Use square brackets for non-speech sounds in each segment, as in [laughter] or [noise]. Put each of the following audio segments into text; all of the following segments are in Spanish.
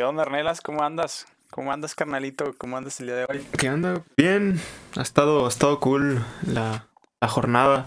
¿Qué onda, Arnelas? ¿Cómo andas? ¿Cómo andas, carnalito? ¿Cómo andas el día de hoy? ¿Qué anda? Bien, ha estado, ha estado cool la, la jornada.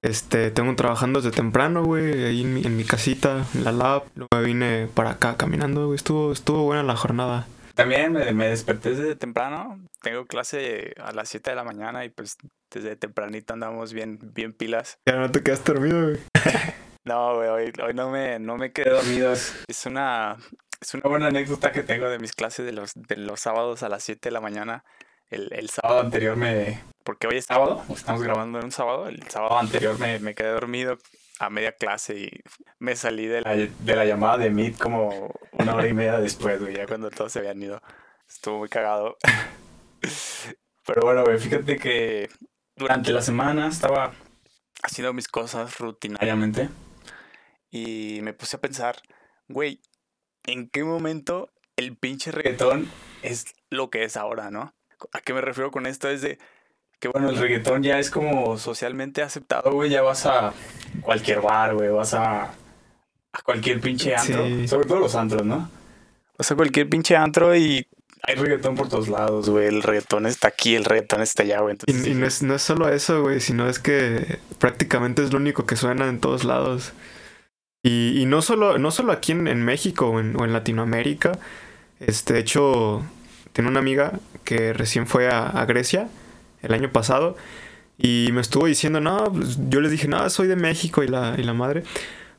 Este, tengo trabajando desde temprano, güey, ahí en mi, en mi casita, en la lab. Luego me vine para acá caminando, güey. Estuvo, estuvo buena la jornada. También me, me desperté desde temprano. Tengo clase a las 7 de la mañana y pues desde tempranito andamos bien, bien pilas. Ya no te quedaste dormido, güey. [laughs] No, güey, hoy, hoy no, me, no me quedé dormido. Es una, es una buena anécdota que tengo de mis clases de los, de los sábados a las 7 de la mañana. El, el sábado anterior me... Porque hoy es sábado, estamos grabando en un sábado. El sábado anterior me, me quedé dormido a media clase y me salí de la, de la llamada de Meet como una hora y media después, güey, ya cuando todos se habían ido. Estuvo muy cagado. [laughs] Pero bueno, güey, fíjate que durante la semana estaba haciendo mis cosas rutinariamente y me puse a pensar, güey, ¿en qué momento el pinche reggaetón es lo que es ahora, no? ¿A qué me refiero con esto? Es de que, bueno, el reggaetón ya es como socialmente aceptado, güey, ya vas a cualquier bar, güey, vas a, a cualquier pinche antro, Sí. sobre todo los antros, ¿no? Vas a cualquier pinche antro y hay reggaetón por todos lados, güey, el reggaetón está aquí, el reggaetón está allá, güey. Y, Entonces, y no, es, no es solo eso, güey, sino es que prácticamente es lo único que suena en todos lados. Y, no, solo, no solo aquí en, México o en, Latinoamérica. Este, de hecho, tengo una amiga que recién fue a, a Grecia el año pasado y me estuvo diciendo, no, pues, yo les dije, no, soy de México y la, y la madre.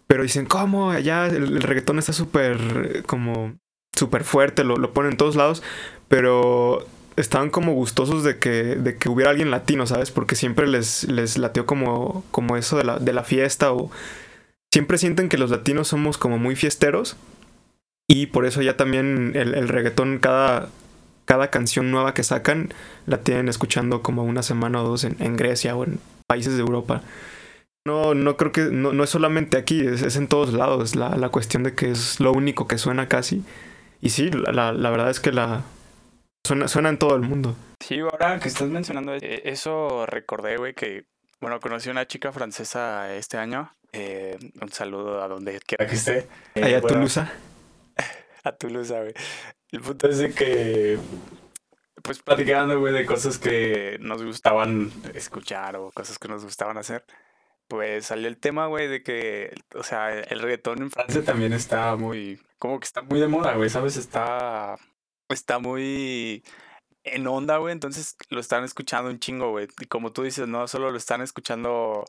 Pero dicen, ¿cómo? Allá el, reggaetón está súper, como, súper fuerte, lo, lo ponen en todos lados. Pero estaban como gustosos de que, de que hubiera alguien latino, ¿sabes? Porque siempre les, les lateó como, como eso de la, de la fiesta o siempre sienten que los latinos somos como muy fiesteros y por eso ya también el, reggaetón cada, cada canción nueva que sacan la tienen escuchando como una semana o dos en, Grecia o en países de Europa. No, no creo que, no, no es solamente aquí, es, en todos lados la, la cuestión de que es lo único que suena casi. Y sí, la, la, verdad es que la suena, suena en todo el mundo. Sí, ahora que estás mencionando eh, eso, recordé, güey, que, bueno, conocí a una chica francesa este año. Eh, un saludo a donde quiera que esté. Eh, Allá bueno, Toulouse. [laughs] A Toulouse, güey. El punto es de que, pues platicando, güey, de cosas que nos gustaban escuchar o cosas que nos gustaban hacer, pues salió el tema, güey, de que, o sea, el reggaetón en Francia también está muy, como que está muy de moda, güey, ¿sabes? Está, está muy en onda, güey, entonces lo están escuchando un chingo, güey. Y como tú dices, no solo lo están escuchando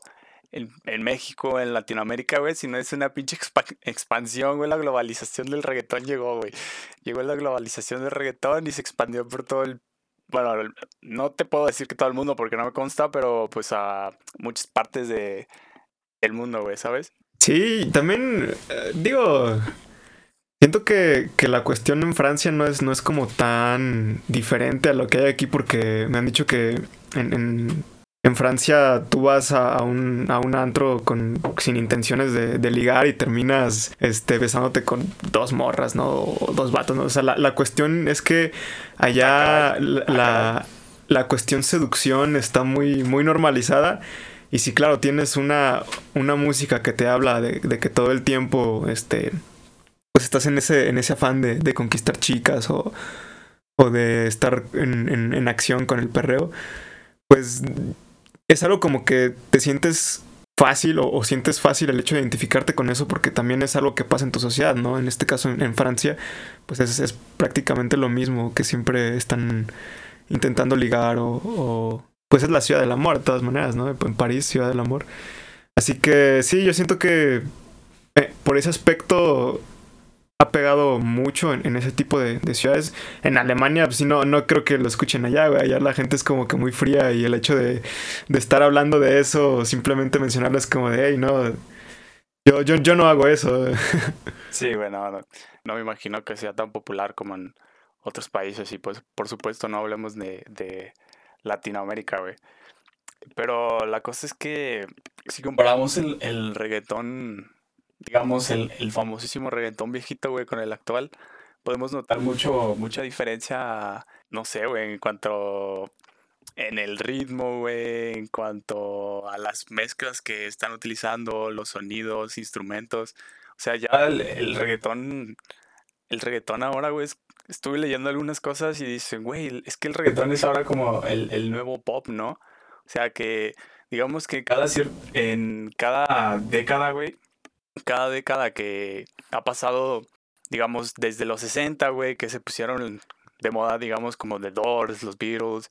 en, México, en Latinoamérica, güey, sino es una pinche expa- expansión, güey, la globalización del reggaetón llegó, güey. Llegó la globalización del reggaetón y se expandió por todo el... Bueno, no te puedo decir que todo el mundo porque no me consta, pero pues a muchas partes de, del mundo, güey, ¿sabes? Sí, también eh, digo, siento que, que la cuestión en Francia no es, no es como tan diferente a lo que hay aquí porque me han dicho que en, en Francia tú vas a, a un, a un antro con, sin intenciones de, de ligar y terminas este, besándote con dos morras, ¿no? O dos vatos, ¿no? O sea, la, la cuestión es que allá la, la, la cuestión seducción está muy, muy normalizada. Y sí, claro, tienes una, una música que te habla de, de que todo el tiempo, este, pues estás en ese, en ese afán de, de conquistar chicas o, o de estar en, en, en acción con el perreo, pues es algo como que te sientes fácil o, sientes fácil el hecho de identificarte con eso porque también es algo que pasa en tu sociedad, ¿no? En este caso en, Francia, pues es, prácticamente lo mismo que siempre están intentando ligar o, o pues es la ciudad del amor de todas maneras, ¿no? En París, ciudad del amor. Así que sí, yo siento que eh, por ese aspecto ha pegado mucho en, ese tipo de, de ciudades. En Alemania, pues sí, no, no creo que lo escuchen allá, güey. Allá la gente es como que muy fría y el hecho de, estar hablando de eso, o simplemente mencionarlo es como de, hey, no, yo, yo, yo no hago eso. [laughs] Sí, bueno, no, no me imagino que sea tan popular como en otros países y pues por supuesto no hablemos de, de Latinoamérica, güey. Pero la cosa es que si comparamos el reggaetón, digamos, el, el famosísimo reggaetón viejito, güey, con el actual, podemos notar mucho, mucha diferencia, no sé, güey, en cuanto en el ritmo, güey, en cuanto a las mezclas que están utilizando, los sonidos, instrumentos. O sea, ya el, el reggaetón el reggaetón ahora, güey, estuve leyendo algunas cosas y dicen, güey, es que el reggaetón es ahora como el, el nuevo pop, ¿no? O sea que, digamos que cada en cada década, güey, cada década que ha pasado, digamos, desde los 60, güey, que se pusieron de moda, digamos, como The Doors, los Beatles.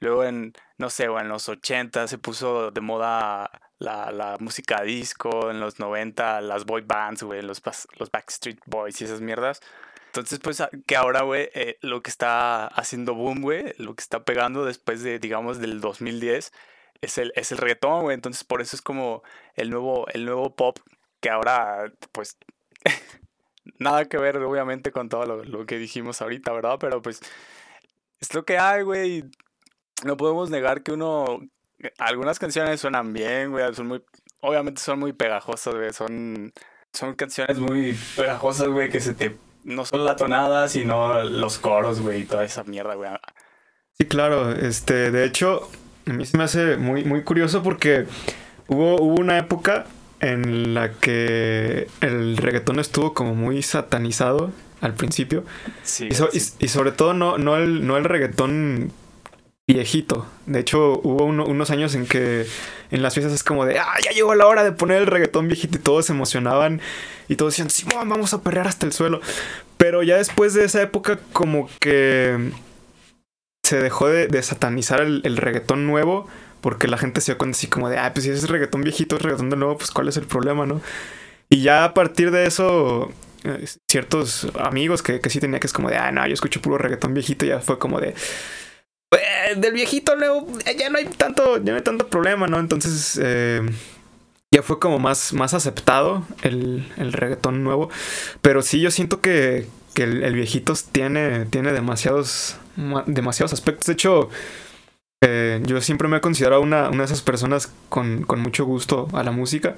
Luego en, no sé, en los 80 se puso de moda la, la música disco, en los 90 las boy bands, güey, los, los Backstreet Boys y esas mierdas. Entonces, pues, que ahora, güey, eh, lo que está haciendo boom, güey, lo que está pegando después de, digamos, del 2010, es el, es el reggaetón, güey. Entonces, por eso es como el nuevo, el nuevo pop, que ahora, pues, [laughs] nada que ver, obviamente, con todo lo, lo, que dijimos ahorita, ¿verdad? Pero, pues, es lo que hay, güey. No podemos negar que uno, algunas canciones suenan bien, güey, son muy, obviamente son muy pegajosas, güey, son, son canciones muy pegajosas, güey, que se te, no solo la tonada, sino los coros, güey, y toda esa mierda, güey. Sí, claro, este, de hecho, a mí se me hace muy, muy curioso porque hubo, hubo una época en la que el reggaetón estuvo como muy satanizado al principio. Sí, y, y, sobre todo no, no, el, no el reggaetón viejito. De hecho, hubo unos años en que en las fiestas es como de, ah, ya llegó la hora de poner el reggaetón viejito y todos se emocionaban y todos decían, sí, vamos a perrear hasta el suelo. Pero ya después de esa época como que se dejó de, satanizar el, reggaetón nuevo porque la gente se dio cuenta así como de, ah, pues si es reggaetón viejito, es reggaetón de nuevo, pues cuál es el problema, ¿no? Y ya a partir de eso, eh, ciertos amigos que, que sí tenía que es como de, ah, no, yo escucho puro reggaetón viejito, ya fue como de eh, del viejito luego eh, ya no hay tanto, ya no hay tanto problema, ¿no? Entonces eh, ya fue como más, más aceptado el, el, reggaetón nuevo. Pero sí, yo siento que, que el, viejito tiene, tiene demasiados, demasiados aspectos. De hecho, yo siempre me he considerado una, una de esas personas con, con, mucho gusto a la música.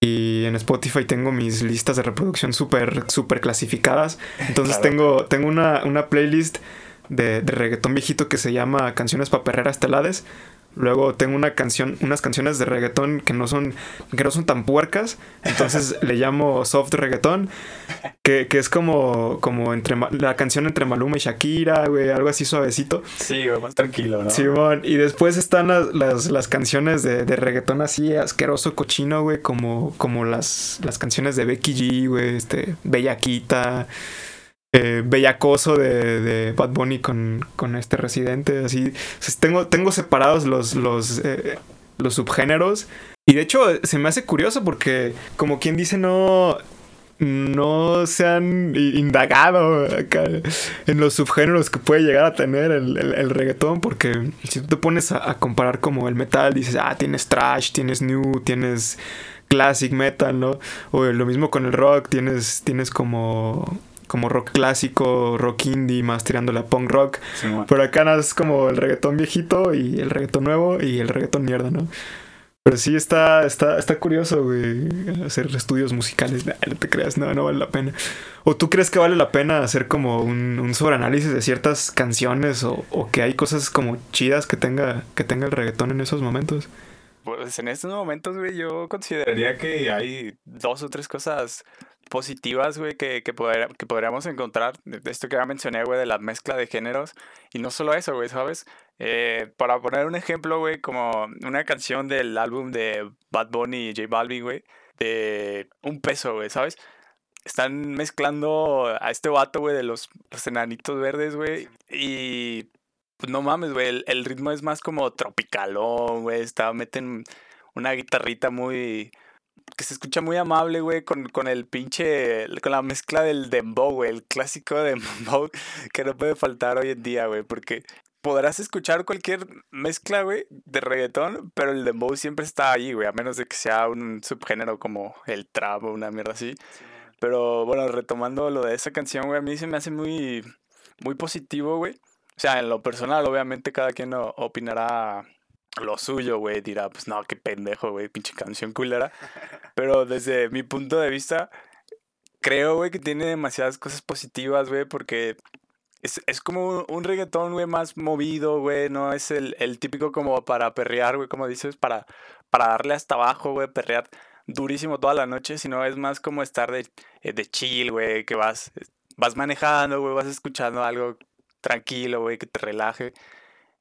Y en Spotify tengo mis listas de reproducción súper, súper clasificadas. Entonces tengo, tengo una, una playlist de, de reggaetón viejito que se llama Canciones para perreras telades. Luego tengo una canción, unas canciones de reggaetón que no son, que no son tan puercas. Entonces [laughs] le llamo soft reggaetón. Que, que, es como, como entre la canción entre Maluma y Shakira, güey, algo así suavecito. Sí, güey, más tranquilo, ¿no? Sí, y después están las, las, las canciones de, de, reggaetón así asqueroso, cochino, güey, como, como las, las canciones de Becky G, güey, este, Bellaquita eh, bellacoso de, de, Bad Bunny con, con este residente. Así. tengo, tengo separados los, los, eh, los subgéneros. Y de hecho, se me hace curioso porque, como quien dice, no. No se han indagado en los subgéneros que puede llegar a tener el, el, reggaetón, porque si tú te pones a, a, comparar como el metal, dices, ah, tienes trash, tienes new, tienes classic metal, ¿no? O lo mismo con el rock, tienes, tienes como como rock clásico, rock indie, más tirándole a punk rock. Pero acá nada es como el reggaetón viejito y el reggaetón nuevo y el reggaetón mierda, ¿no? Pero sí está, está, está curioso, güey, hacer estudios musicales. no te creas, no, no vale la pena. ¿O tú crees que vale la pena hacer como un, un sobreanálisis de ciertas canciones o, o, que hay cosas como chidas que tenga, que tenga el reggaetón en esos momentos? Pues en estos momentos, güey, yo consideraría que hay dos o tres cosas positivas, güey, que, que, que podríamos encontrar. De esto que ya mencioné, güey, de la mezcla de géneros. Y no solo eso, güey, ¿sabes? Eh, para poner un ejemplo, güey, como una canción del álbum de Bad Bunny y J Balvin, güey, de un peso, güey, ¿sabes? Están mezclando a este vato, güey, de los, los enanitos verdes, güey. Y pues no mames, güey, el, el, ritmo es más como tropicalón, güey. Está, meten una guitarrita muy que se escucha muy amable, güey, con, con el pinche, con la mezcla del dembow, güey, el clásico [laughs] dembow que no puede faltar hoy en día, güey, porque podrás escuchar cualquier mezcla, güey, de reggaetón, pero el dembow siempre está ahí, güey, a menos de que sea un subgénero como el trap o una mierda así. Pero bueno, retomando lo de esa canción, güey, a mí se me hace muy, muy positivo, güey. O sea, en lo personal, obviamente cada quien opinará lo suyo, güey, dirá, pues no, qué pendejo, güey, pinche canción culera. Pero desde mi punto de vista, creo, güey, que tiene demasiadas cosas positivas, güey, porque es, es como un, reggaetón, güey, más movido, güey, no es el, el típico como para perrear, güey, como dices, para, para darle hasta abajo, güey, perrear durísimo toda la noche, sino es más como estar de, eh, de chill, güey, que vas vas manejando, güey, vas escuchando algo tranquilo, güey, que te relaje.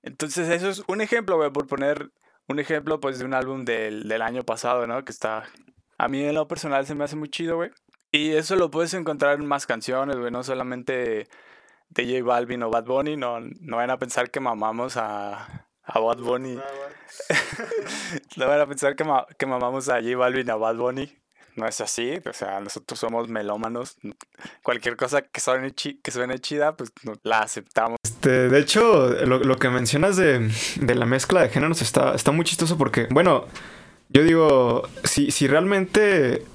Entonces, eso es un ejemplo, güey, por poner un ejemplo, pues, de un álbum del, del año pasado, ¿no? Que está, a mí en lo personal se me hace muy chido, güey. Y eso lo puedes encontrar en más canciones, güey, no solamente de J Balvin o Bad Bunny, no, no van a pensar que mamamos a, a Bad Bunny. [laughs] no van a pensar que, que mamamos a J Balvin a Bad Bunny. No es así, o sea, nosotros somos melómanos. Cualquier cosa que suene, que suene chida, pues la aceptamos. Este, de hecho, lo, lo que mencionas de, de, la mezcla de géneros está, está muy chistoso porque, bueno, yo digo, si, si realmente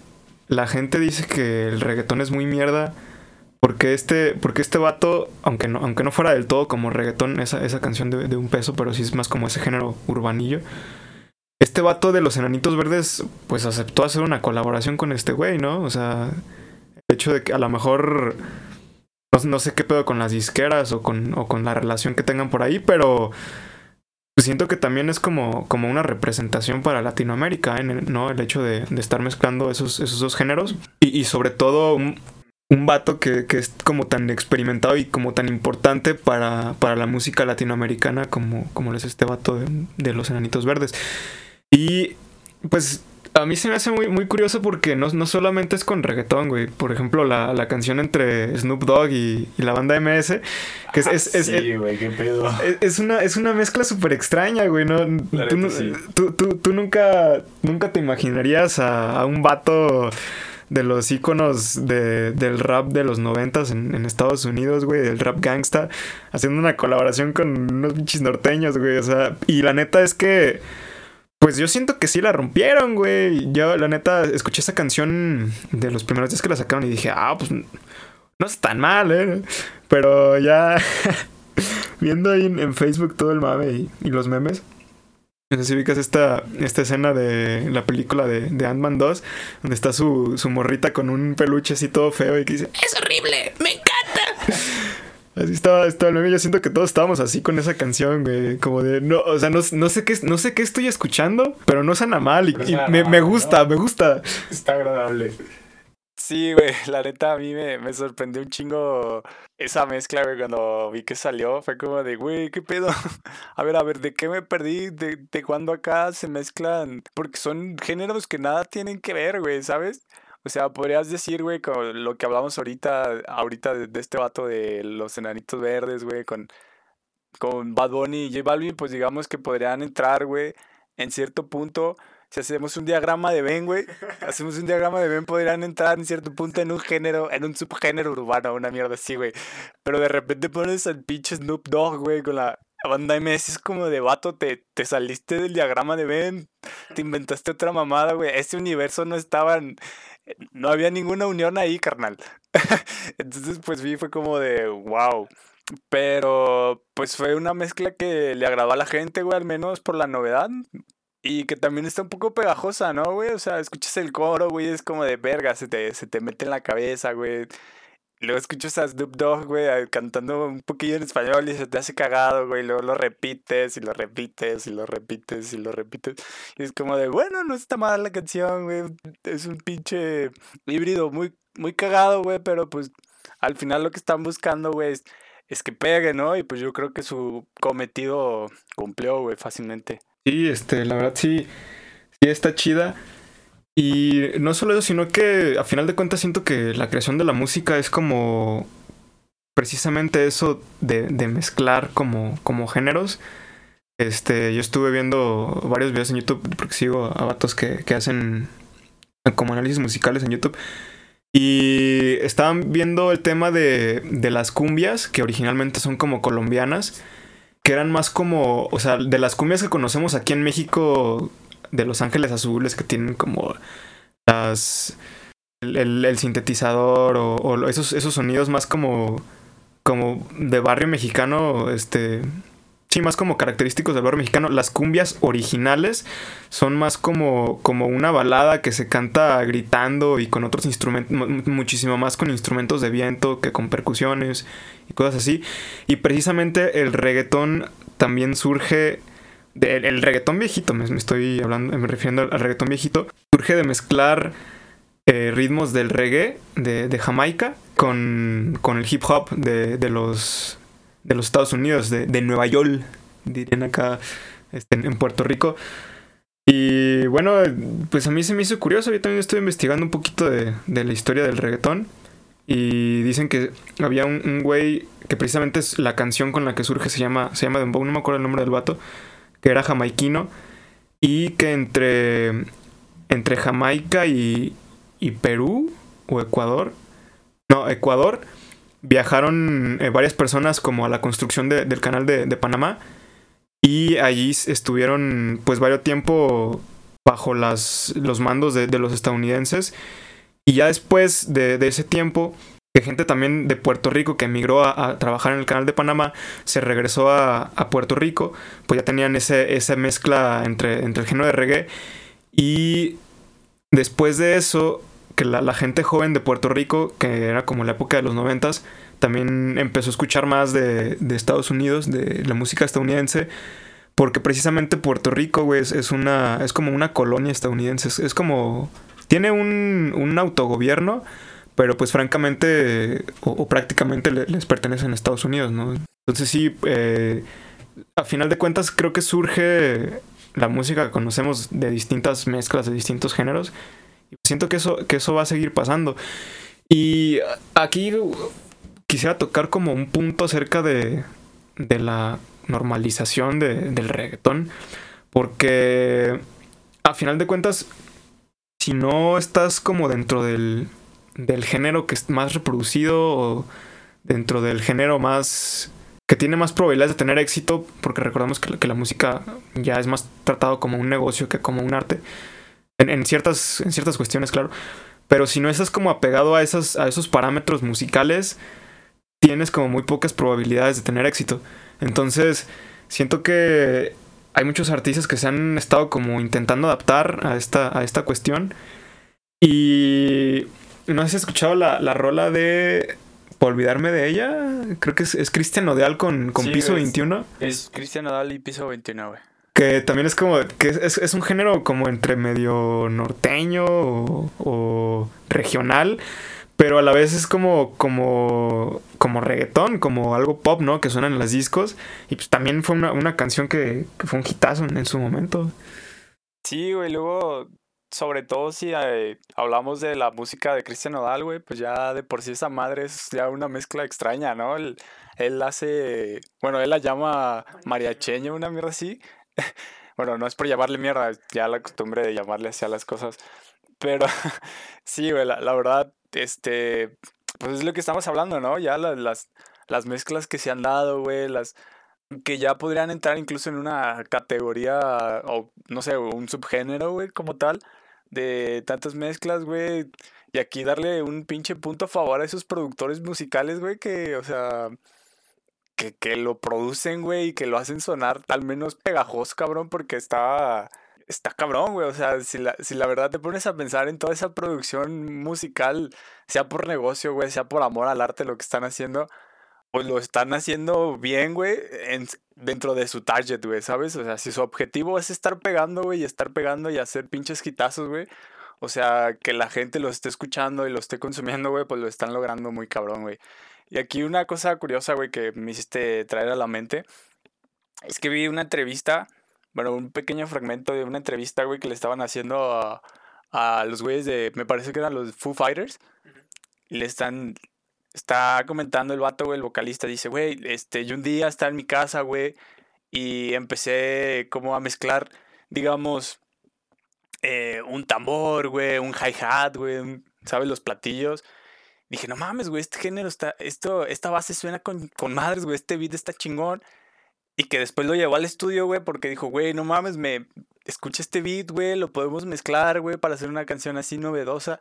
la gente dice que el reggaetón es muy mierda, porque este, porque este vato, aunque no, aunque no fuera del todo como reggaetón, esa, esa canción de, de un peso, pero sí es más como ese género urbanillo este vato de los enanitos verdes, pues aceptó hacer una colaboración con este güey, ¿no? O sea, el hecho de que a lo mejor. No, sé qué pedo con las disqueras o con, o con la relación que tengan por ahí, pero. Siento que también es como, como una representación para Latinoamérica, ¿eh? ¿no? El hecho de, de estar mezclando esos, esos dos géneros. Y, y sobre todo un, un vato que, que, es como tan experimentado y como tan importante para, para la música latinoamericana como, como es este vato de, de los enanitos verdes. Y pues a mí se me hace muy, muy curioso porque no, no solamente es con reggaetón, güey. Por ejemplo, la, la canción entre Snoop Dogg y, y, la banda MS. Que es, es, es, sí, güey, qué pedo. Es, una, es una mezcla súper extraña, güey. ¿no? Tú, sí. tú, tú, tú, nunca, nunca te imaginarías a, a un vato de los íconos de, del rap de los noventas en, en Estados Unidos, güey, del rap gangsta, haciendo una colaboración con unos pinches norteños, güey. O sea, y la neta es que pues yo siento que sí la rompieron, güey. Yo, la neta, escuché esa canción de los primeros días que la sacaron y dije, ah, pues no es tan mal, ¿eh? Pero ya [laughs] viendo ahí en, Facebook todo el mame y, los memes. No sé si esta, esta escena de la película de, de Ant-Man 2, donde está su, su morrita con un peluche así todo feo y que dice, ¡Es horrible! ¡Me encanta! Así estaba, estaba el meme. Yo siento que todos estábamos así con esa canción, güey. Como de, no, o sea, no, no, sé, qué, no sé qué estoy escuchando, pero no suena mal y, y me, me, gusta, ¿no? me gusta. Está agradable. Sí, güey, la neta a mí me, me, sorprendió un chingo esa mezcla, güey, cuando vi que salió. Fue como de, güey, ¿qué pedo? [laughs] A ver, a ver, ¿de qué me perdí? ¿De, de cuándo acá se mezclan? Porque son géneros que nada tienen que ver, güey, ¿sabes? O sea, podrías decir, güey, con lo que hablamos ahorita, ahorita de, este vato de los enanitos verdes, güey, con, con Bad Bunny y J Balvin, pues digamos que podrían entrar, güey, en cierto punto. Si hacemos un diagrama de Ben, güey, hacemos un diagrama de Ben, podrían entrar en cierto punto en un género, en un subgénero urbano, una mierda así, güey. Pero de repente pones al pinche Snoop Dogg, güey, con la banda MS, es como de vato, te, te saliste del diagrama de Ben, te inventaste otra mamada, güey. Ese universo no estaba en no había ninguna unión ahí, carnal. [laughs] Entonces, pues sí, fue como de, wow. Pero, pues fue una mezcla que le agradó a la gente, güey, al menos por la novedad. Y que también está un poco pegajosa, ¿no, güey? O sea, escuchas el coro, güey, es como de verga, se te, se te mete en la cabeza, güey. Luego escuchas a Snoop Dogg, güey, cantando un poquillo en español y se te hace cagado, güey. Luego lo repites y lo repites y lo repites y lo repites. Y es como de, bueno, no está mal la canción, güey. Es un pinche híbrido muy, muy cagado, güey. Pero pues al final lo que están buscando, güey, es, es que pegue, ¿no? Y pues yo creo que su cometido cumplió, güey, fácilmente. Sí, este, la verdad sí, sí está chida. Y no solo eso, sino que a final de cuentas siento que la creación de la música es como precisamente eso de, de mezclar como, como géneros. Este, yo estuve viendo varios videos en YouTube porque sigo a vatos que, que hacen como análisis musicales en YouTube. Y estaban viendo el tema de, de las cumbias, que originalmente son como colombianas, que eran más como, o sea, de las cumbias que conocemos aquí en México, de Los Ángeles Azules que tienen como las el, el, sintetizador o, o, esos, esos sonidos más como como de barrio mexicano, este sí, más como característicos del barrio mexicano. Las cumbias originales son más como, como una balada que se canta gritando y con otros instrumentos, muchísimo más con instrumentos de viento que con percusiones y cosas así. Y precisamente el reggaetón también surge el, el reggaetón viejito, me, me, estoy hablando, me refiriendo al reggaetón viejito, surge de mezclar eh, ritmos del reggae de, de, Jamaica con, con el hip hop de, de, los, de los Estados Unidos, de, de Nueva York, dirían acá este, en Puerto Rico. Y bueno, pues a mí se me hizo curioso, yo también estoy investigando un poquito de, de la historia del reggaetón. Y dicen que había un, un, güey que precisamente es la canción con la que surge, se llama, se llama Dembow, no me acuerdo el nombre del vato, que era jamaiquino. Y que entre, entre Jamaica y, y Perú o Ecuador, no, Ecuador, viajaron eh, varias personas como a la construcción de, del canal de, de, Panamá y allí estuvieron pues varios tiempo bajo las, los mandos de, de, los estadounidenses y ya después de, ese tiempo que gente también de Puerto Rico que emigró a, trabajar en el canal de Panamá se regresó a, Puerto Rico, pues ya tenían ese, esa mezcla entre, entre el género de reggae. Y después de eso que la, gente joven de Puerto Rico, que era como la época de los noventas, también empezó a escuchar más de, de, Estados Unidos, de la música estadounidense, porque precisamente Puerto Rico, güey, es, es, una, es como una colonia estadounidense, es, es como, tiene un, un, autogobierno, pero pues francamente o, prácticamente le, les pertenecen a Estados Unidos, ¿no? Entonces sí, eh, a final de cuentas creo que surge la música que conocemos de distintas mezclas, de distintos géneros, Siento que eso, que eso va a seguir pasando. Y aquí quisiera tocar como un punto acerca de, de la normalización de, del reggaetón. Porque a final de cuentas, si no estás como dentro del, del género que es más reproducido o dentro del género más que tiene más probabilidades de tener éxito, porque recordamos que, que la música ya es más tratado como un negocio que como un arte. En, ciertas, en ciertas cuestiones, claro. Pero si no estás como apegado a, esas, a esos parámetros musicales, tienes como muy pocas probabilidades de tener éxito. Entonces, siento que hay muchos artistas que se han estado como intentando adaptar a esta, a esta cuestión. Y no sé si has escuchado la, la rola de Por olvidarme de ella. Creo que es, es Cristian Nodal con, con sí, Piso es, 21. Es Cristian Nodal y Piso 21, güey. Que también es como, que es, es, un género como entre medio norteño o, o, regional, pero a la vez es como, como, como reggaetón, como algo pop, ¿no? Que suena en los discos. Y pues también fue una, una canción que, que, fue un hitazo en, en, su momento. Sí, güey, luego, sobre todo si eh, hablamos de la música de Cristian Nodal, güey, pues ya de por sí esa madre es ya una mezcla extraña, ¿no? Él, él hace, bueno, él la llama mariacheño, una mierda así [laughs] bueno, no es por llamarle mierda, ya la costumbre de llamarle así a las cosas. Pero [laughs] sí, güey, la, la, verdad, este, pues es lo que estamos hablando, ¿no? Ya las, las, las mezclas que se han dado, güey, las que ya podrían entrar incluso en una categoría o no sé, un subgénero, güey, como tal, de tantas mezclas, güey. Y aquí darle un pinche punto a favor a esos productores musicales, güey, que, o sea, que, que lo producen, güey, y que lo hacen sonar al menos pegajoso, cabrón, porque está, está cabrón, güey. O sea, si la, si la verdad te pones a pensar en toda esa producción musical, sea por negocio, güey, sea por amor al arte, lo que están haciendo, pues lo están haciendo bien, güey, en, dentro de su target, güey, ¿sabes? O sea, si su objetivo es estar pegando, güey, y estar pegando y hacer pinches quitazos, güey. O sea, que la gente lo esté escuchando y lo esté consumiendo, güey, pues lo están logrando muy cabrón, güey. Y aquí una cosa curiosa, güey, que me hiciste traer a la mente, es que vi una entrevista, bueno, un pequeño fragmento de una entrevista, güey, que le estaban haciendo a, a los güeyes de, me parece que eran los Foo Fighters, y le están, está comentando el vato, güey, el vocalista, dice, güey, este, yo un día estaba en mi casa, güey, y empecé como a mezclar, digamos, eh, un tambor, güey, un hi-hat, güey, ¿sabes? Los platillos dije, no mames, güey, este género está, esto, esta base suena con, con madres, güey, este beat está chingón. Y que después lo llevó al estudio, güey, porque dijo, güey, no mames, me escucha este beat, güey, lo podemos mezclar, güey, para hacer una canción así novedosa.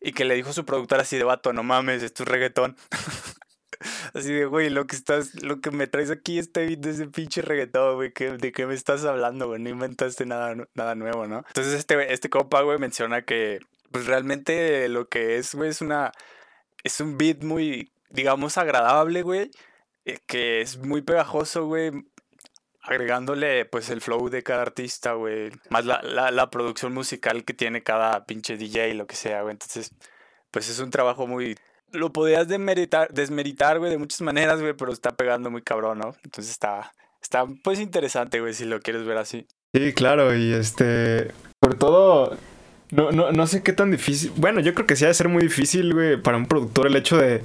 Y que le dijo su productor así de vato, no mames, esto es reggaetón. [laughs] así de, güey, lo que estás, lo que me traes aquí, este beat de ese pinche reggaetón, güey, ¿de qué me estás hablando, güey? No inventaste nada, nada nuevo, ¿no? Entonces este, este compa, güey, menciona que, pues realmente lo que es, güey, es una es un beat muy, digamos, agradable, güey. Eh, que es muy pegajoso, güey. Agregándole, pues, el flow de cada artista, güey. Más la, la, la, producción musical que tiene cada pinche DJ, lo que sea, güey. Entonces, pues es un trabajo muy, lo podías desmeritar, desmeritar, güey, de muchas maneras, güey, pero está pegando muy cabrón, ¿no? Entonces está, está pues interesante, güey, si lo quieres ver así. Sí, claro, y este, sobre todo, no, no, no sé qué tan difícil, bueno, yo creo que sí ha de ser muy difícil, güey, para un productor el hecho de,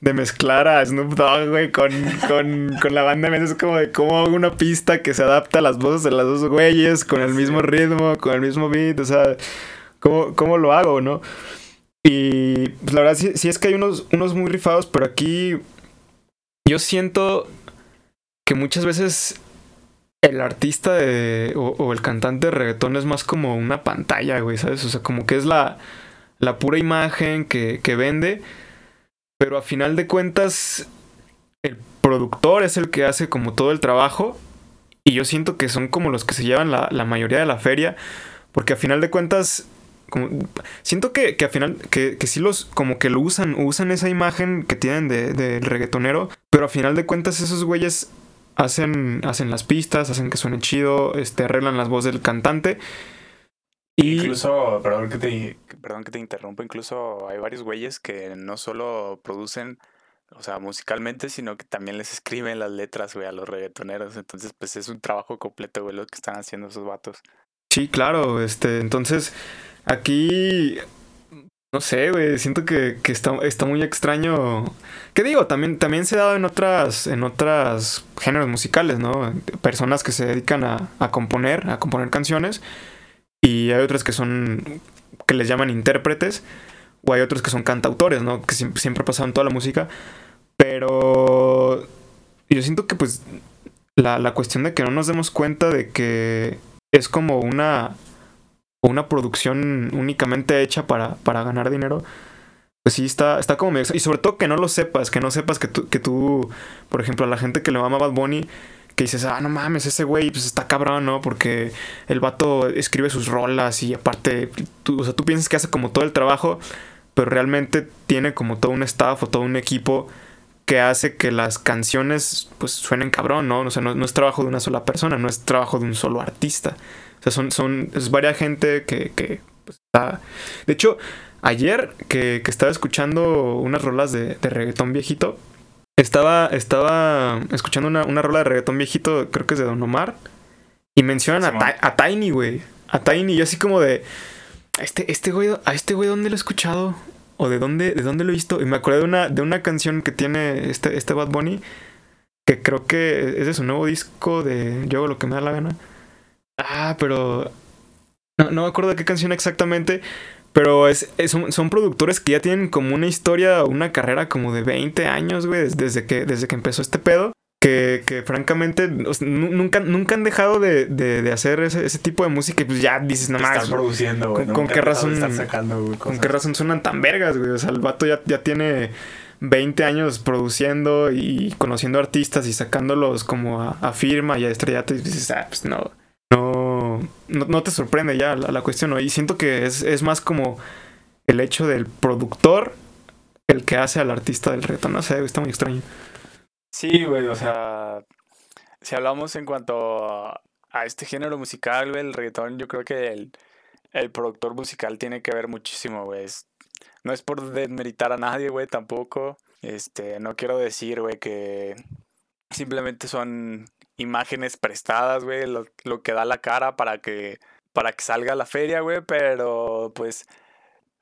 de mezclar a Snoop Dogg, güey, con, con, con la banda Es como de cómo una pista que se adapta a las voces de las dos güeyes, con el mismo ritmo, con el mismo beat, o sea, ¿cómo, cómo lo hago, no? Y pues, la verdad sí, es que hay unos, unos muy rifados, pero aquí yo siento que muchas veces el artista de, o, el cantante de reggaetón es más como una pantalla, güey, ¿sabes? O sea, como que es la, la pura imagen que, que vende, pero a final de cuentas el productor es el que hace como todo el trabajo y yo siento que son como los que se llevan la, la mayoría de la feria, porque a final de cuentas siento que, que al final, que, que sí los, como que lo usan, usan esa imagen que tienen del de, reggaetonero, pero a final de cuentas esos güeyes hacen, hacen las pistas, hacen que suene chido, este, arreglan las voces del cantante. Y... Incluso, perdón que, te, perdón que te interrumpa, incluso hay varios güeyes que no solo producen, o sea, musicalmente, sino que también les escriben las letras, güey, a los reggaetoneros. Entonces, pues es un trabajo completo, güey, lo que están haciendo esos vatos. Sí, claro, este, entonces Aquí, no sé, güey, siento que, está, está, muy extraño. ¿Qué digo? También, también se ha dado en otras, en otras géneros musicales, ¿no? Personas que se dedican a, a componer, a componer canciones. Y hay otras que son, que les llaman intérpretes. O hay otros que son cantautores, ¿no? Que siempre, pasan toda la música. Pero yo siento que pues la, la cuestión de que no nos demos cuenta de que es como una una producción únicamente hecha para, para ganar dinero, pues sí está, está como medio... Y sobre todo que no lo sepas, que no sepas que tú, que tú, por ejemplo, a la gente que le mama Bad Bunny, que dices, ah, no mames, ese güey pues está cabrón, ¿no? Porque el vato escribe sus rolas y aparte, tú, o sea, tú piensas que hace como todo el trabajo, pero realmente tiene como todo un staff o todo un equipo que hace que las canciones pues suenen cabrón, ¿no? O sea, no, no es trabajo de una sola persona, no es trabajo de un solo artista son, son, es varias gente que, que pues, está... De hecho, ayer que, que, estaba escuchando unas rolas de, de reggaetón viejito, estaba, estaba escuchando una, una rola de reggaetón viejito, creo que es de Don Omar, y mencionan a, a, Tiny, güey. A Tiny, y así como de... Este, este güey, ¿A este güey dónde lo he escuchado? ¿O de dónde, de dónde lo he visto? Y me acordé de una, de una canción que tiene este, este Bad Bunny, que creo que es de su nuevo disco de Yo hago lo que me da la gana. Ah, pero. No, no me acuerdo de qué canción exactamente. Pero es, son, productores que ya tienen como una historia, una carrera como de 20 años, güey, desde que, desde que empezó este pedo. Que, que francamente nunca, nunca han dejado de, de, hacer ese, ese, tipo de música y pues ya dices nada más. Están produciendo, güey. ¿Con, qué razón? ¿Con qué razón suenan tan vergas, güey? O sea, el vato ya, ya tiene 20 años produciendo y conociendo artistas y sacándolos como a, a firma y a estrellato y dices, ah, pues no no, no, te sorprende ya la, cuestión, ¿no? Y siento que es, es, más como el hecho del productor el que hace al artista del reto, no sé, está muy extraño. Sí, güey, o sea, si hablamos en cuanto a, este género musical, el reggaetón, yo creo que el, el productor musical tiene que ver muchísimo, güey. No es por desmeritar a nadie, güey, tampoco. Este, no quiero decir, güey, que simplemente son imágenes prestadas, güey, lo, lo, que da la cara para que, para que salga la feria, güey, pero pues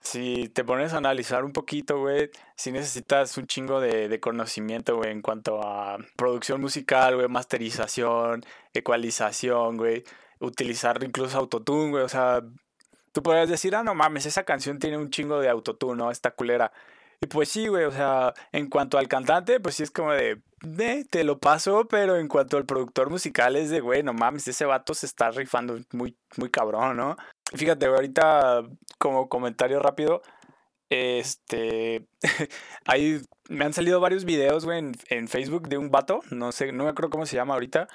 si te pones a analizar un poquito, güey, si necesitas un chingo de, de conocimiento, güey, en cuanto a producción musical, güey, masterización, ecualización, güey, utilizar incluso autotune, güey, o sea, tú podrías decir, ah, no mames, esa canción tiene un chingo de autotune, ¿no? Esta culera. Y pues sí, güey, o sea, en cuanto al cantante, pues sí es como de, te lo paso, pero en cuanto al productor musical es de, güey, no mames, ese vato se está rifando muy, muy cabrón, ¿no? Fíjate, ahorita como comentario rápido, este, [laughs] ahí me han salido varios videos, güey, en, en, Facebook de un vato, no sé, no me acuerdo cómo se llama ahorita,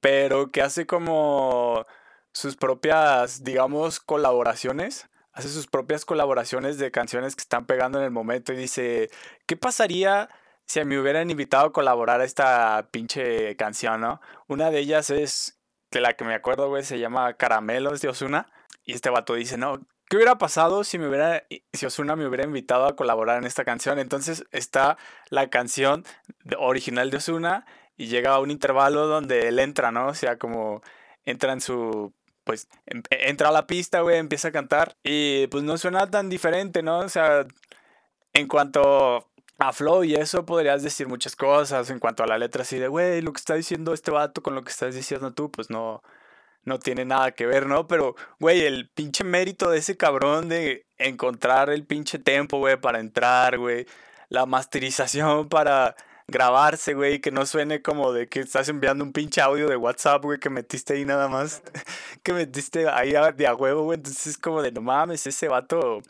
pero que hace como sus propias, digamos, colaboraciones hace sus propias colaboraciones de canciones que están pegando en el momento y dice, ¿qué pasaría si me hubieran invitado a colaborar a esta pinche canción, no? Una de ellas es, de la que me acuerdo, güey, se llama Caramelos de Osuna. Y este vato dice, no, ¿qué hubiera pasado si me hubiera, si Osuna me hubiera invitado a colaborar en esta canción? Entonces está la canción original de Osuna y llega a un intervalo donde él entra, ¿no? O sea, como entra en su pues em, entra a la pista, güey, empieza a cantar y pues no suena tan diferente, ¿no? O sea, en cuanto a flow y eso podrías decir muchas cosas, en cuanto a la letra así de, güey, lo que está diciendo este vato con lo que estás diciendo tú, pues no, no tiene nada que ver, ¿no? Pero, güey, el pinche mérito de ese cabrón de encontrar el pinche tempo, güey, para entrar, güey, la masterización para grabarse, güey, que no suene como de que estás enviando un pinche audio de WhatsApp, güey, que metiste ahí nada más, [laughs] que metiste ahí de a huevo, güey, entonces es como de, no mames, ese vato,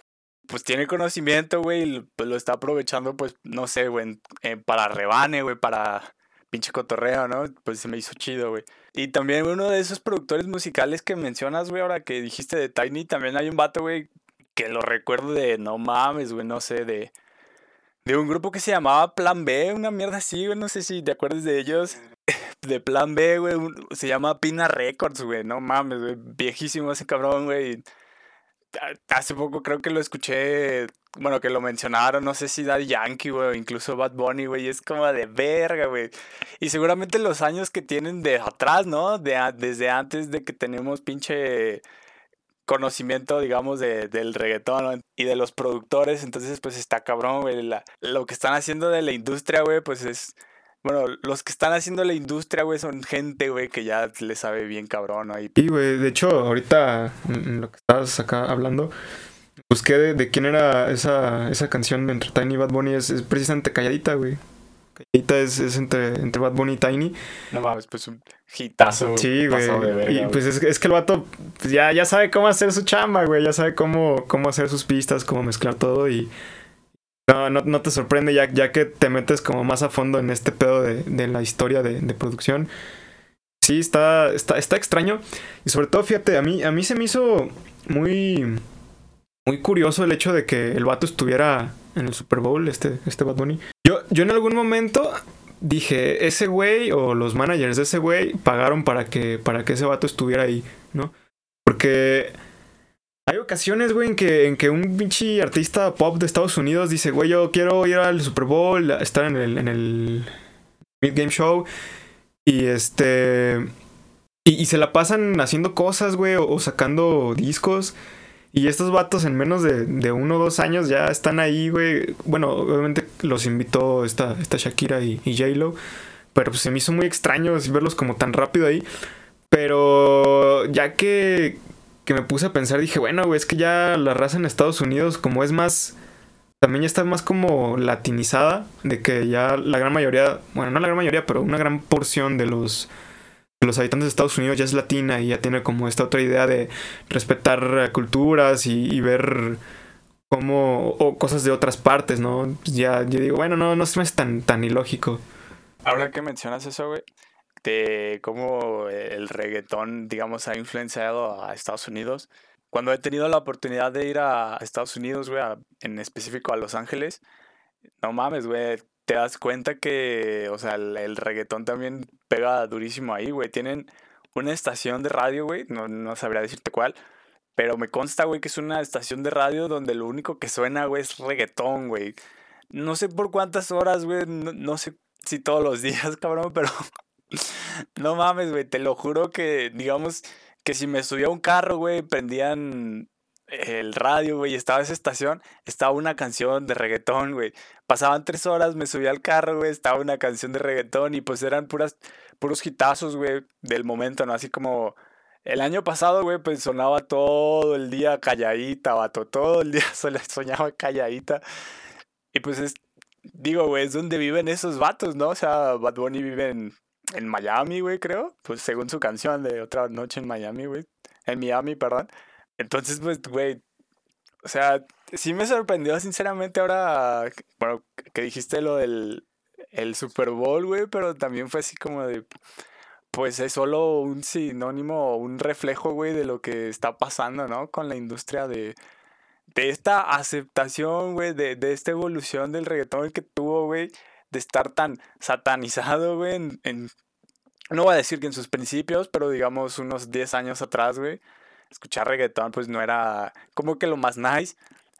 pues tiene conocimiento, güey, y pues lo está aprovechando, pues, no sé, güey, para rebane, güey, para pinche cotorreo, ¿no? Pues se me hizo chido, güey. Y también uno de esos productores musicales que mencionas, güey, ahora que dijiste de Tiny, también hay un vato, güey, que lo recuerdo de, no mames, güey, no sé, de de un grupo que se llamaba Plan B, una mierda así, güey, no sé si te acuerdas de ellos. [laughs] De Plan B, güey, se llama Pina Records, güey, no mames, güey, viejísimo ese cabrón, güey. Hace poco creo que lo escuché, bueno, que lo mencionaron, no sé si Daddy Yankee, güey, incluso Bad Bunny, güey, es como de verga, güey. Y seguramente los años que tienen de atrás, ¿no? De, desde antes de que tenemos pinche conocimiento, digamos, de, del reggaetón y de los productores, entonces pues está cabrón, güey. lo que están haciendo de la industria, güey, pues es... Bueno, los que están haciendo la industria, güey, son gente, güey, que ya le sabe bien cabrón, ¿no? Sí, güey, de hecho, ahorita, en lo que estabas acá hablando, busqué de, quién era esa, esa canción entre Tiny y Bad Bunny, es precisamente Calladita, güey. Es entre, entre Bad Bunny y Tiny. No mames, pues un hitazo. Sí, güey. y pues es, es, que el vato pues ya, ya sabe cómo hacer su chamba, güey. Ya sabe cómo, cómo hacer sus pistas, cómo mezclar todo y... No, no, no te sorprende ya, ya que te metes como más a fondo en este pedo de, de la historia de, de, producción. Sí, está, está, está extraño. Y sobre todo, fíjate, a mí, a mí se me hizo muy, muy curioso el hecho de que el vato estuviera en el Super Bowl, este, este Bad Bunny. Yo, yo en algún momento dije, ese güey o los managers de ese güey pagaron para que, para que ese vato estuviera ahí, ¿no? Porque hay ocasiones, güey, en que, en que un pinche artista pop de Estados Unidos dice, güey, yo quiero ir al Super Bowl, estar en el, en el Mid Game Show. Y este. Y, se la pasan haciendo cosas, güey, o sacando discos. Y estos vatos en menos de, de uno o dos años ya están ahí, güey. Bueno, obviamente los invitó esta, Shakira y, y J-Lo. Pero pues se me hizo muy extraño verlos como tan rápido ahí. Pero ya que, que me puse a pensar, dije, bueno, güey, es que ya la raza en Estados Unidos, como es más. También ya está más como latinizada. De que ya la gran mayoría. Bueno, no la gran mayoría, pero una gran porción de los los habitantes de Estados Unidos ya es latina y ya tiene como esta otra idea de respetar culturas y, ver cómo o cosas de otras partes, ¿no? Pues ya yo digo, bueno, no, no se me hace tan, tan ilógico. Ahora que mencionas eso, güey, de cómo el reggaetón, digamos, ha influenciado a Estados Unidos. Cuando he tenido la oportunidad de ir a Estados Unidos, güey, en específico a Los Ángeles, no mames, güey, te das cuenta que, o sea, el, reggaetón también pega durísimo ahí, güey. Tienen una estación de radio, güey, no, no sabría decirte cuál, pero me consta, güey, que es una estación de radio donde lo único que suena, güey, es reggaetón, güey. No sé por cuántas horas, güey, no, no sé si todos los [laughs] días, cabrón, pero [laughs] no mames, güey, te lo juro que, digamos, que si me subía a un carro, güey, prendían el radio, güey, estaba esa estación, estaba una canción de reggaetón, güey. Pasaban tres horas, me subía al carro, güey, estaba una canción de reggaetón y pues eran puras, puros hitazos, güey, del momento, ¿no? Así como el año pasado, güey, pues sonaba todo el día calladita, vato, todo el día [laughs] soñaba calladita. Y pues es, digo, güey, es donde viven esos vatos, ¿no? O sea, Bad Bunny vive en, en Miami, güey, creo. Pues según su canción de Otra Noche en Miami, güey. En Miami, perdón. Entonces, pues, güey, o sea, sí me sorprendió sinceramente ahora, bueno, que dijiste lo del el Super Bowl, güey, pero también fue así como de, pues es solo un sinónimo, un reflejo, güey, de lo que está pasando, ¿no? Con la industria de, de esta aceptación, güey, de, de esta evolución del reggaetón que tuvo, güey, de estar tan satanizado, güey, en, no voy a decir que en sus principios, pero digamos unos 10 años atrás, güey escuchar reggaetón pues no era como que lo más nice,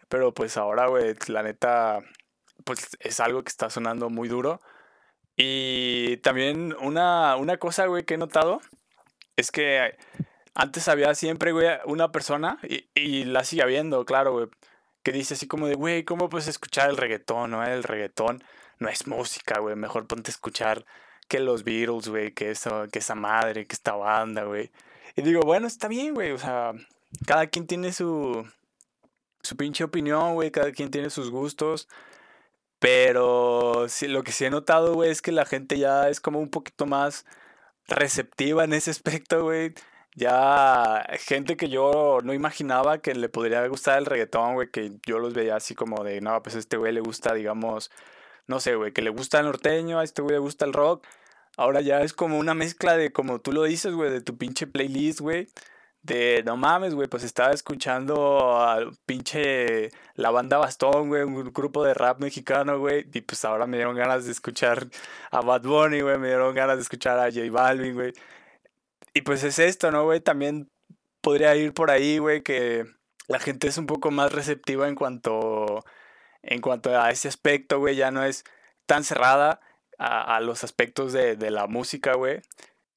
pero pues ahora, güey, la neta, pues es algo que está sonando muy duro. Y también una, una cosa, güey, que he notado es que antes había siempre, güey, una persona, y, la sigue habiendo, claro, güey, que dice así como de, güey, ¿cómo puedes escuchar el reggaetón, no? El reggaetón no es música, güey, mejor ponte a escuchar que los Beatles, güey, que, eso, que esa madre, que esta banda, güey. Y digo, bueno, está bien, güey, o sea, cada quien tiene su, su pinche opinión, güey, cada quien tiene sus gustos. Pero sí, lo que sí he notado, güey, es que la gente ya es como un poquito más receptiva en ese aspecto, güey. Ya gente que yo no imaginaba que le podría gustar el reggaetón, güey, que yo los veía así como de, no, pues a este güey le gusta, digamos, no sé, güey, que le gusta el norteño, a este güey le gusta el rock. Ahora ya es como una mezcla de, como tú lo dices, güey, de tu pinche playlist, güey. De, no mames, güey, pues estaba escuchando al pinche la banda Bastón, güey, un grupo de rap mexicano, güey. Y pues ahora me dieron ganas de escuchar a Bad Bunny, güey, me dieron ganas de escuchar a J Balvin, güey. Y pues es esto, ¿no, güey? También podría ir por ahí, güey, que la gente es un poco más receptiva en cuanto, en cuanto a ese aspecto, güey, ya no es tan cerrada a, a los aspectos de, de la música, güey.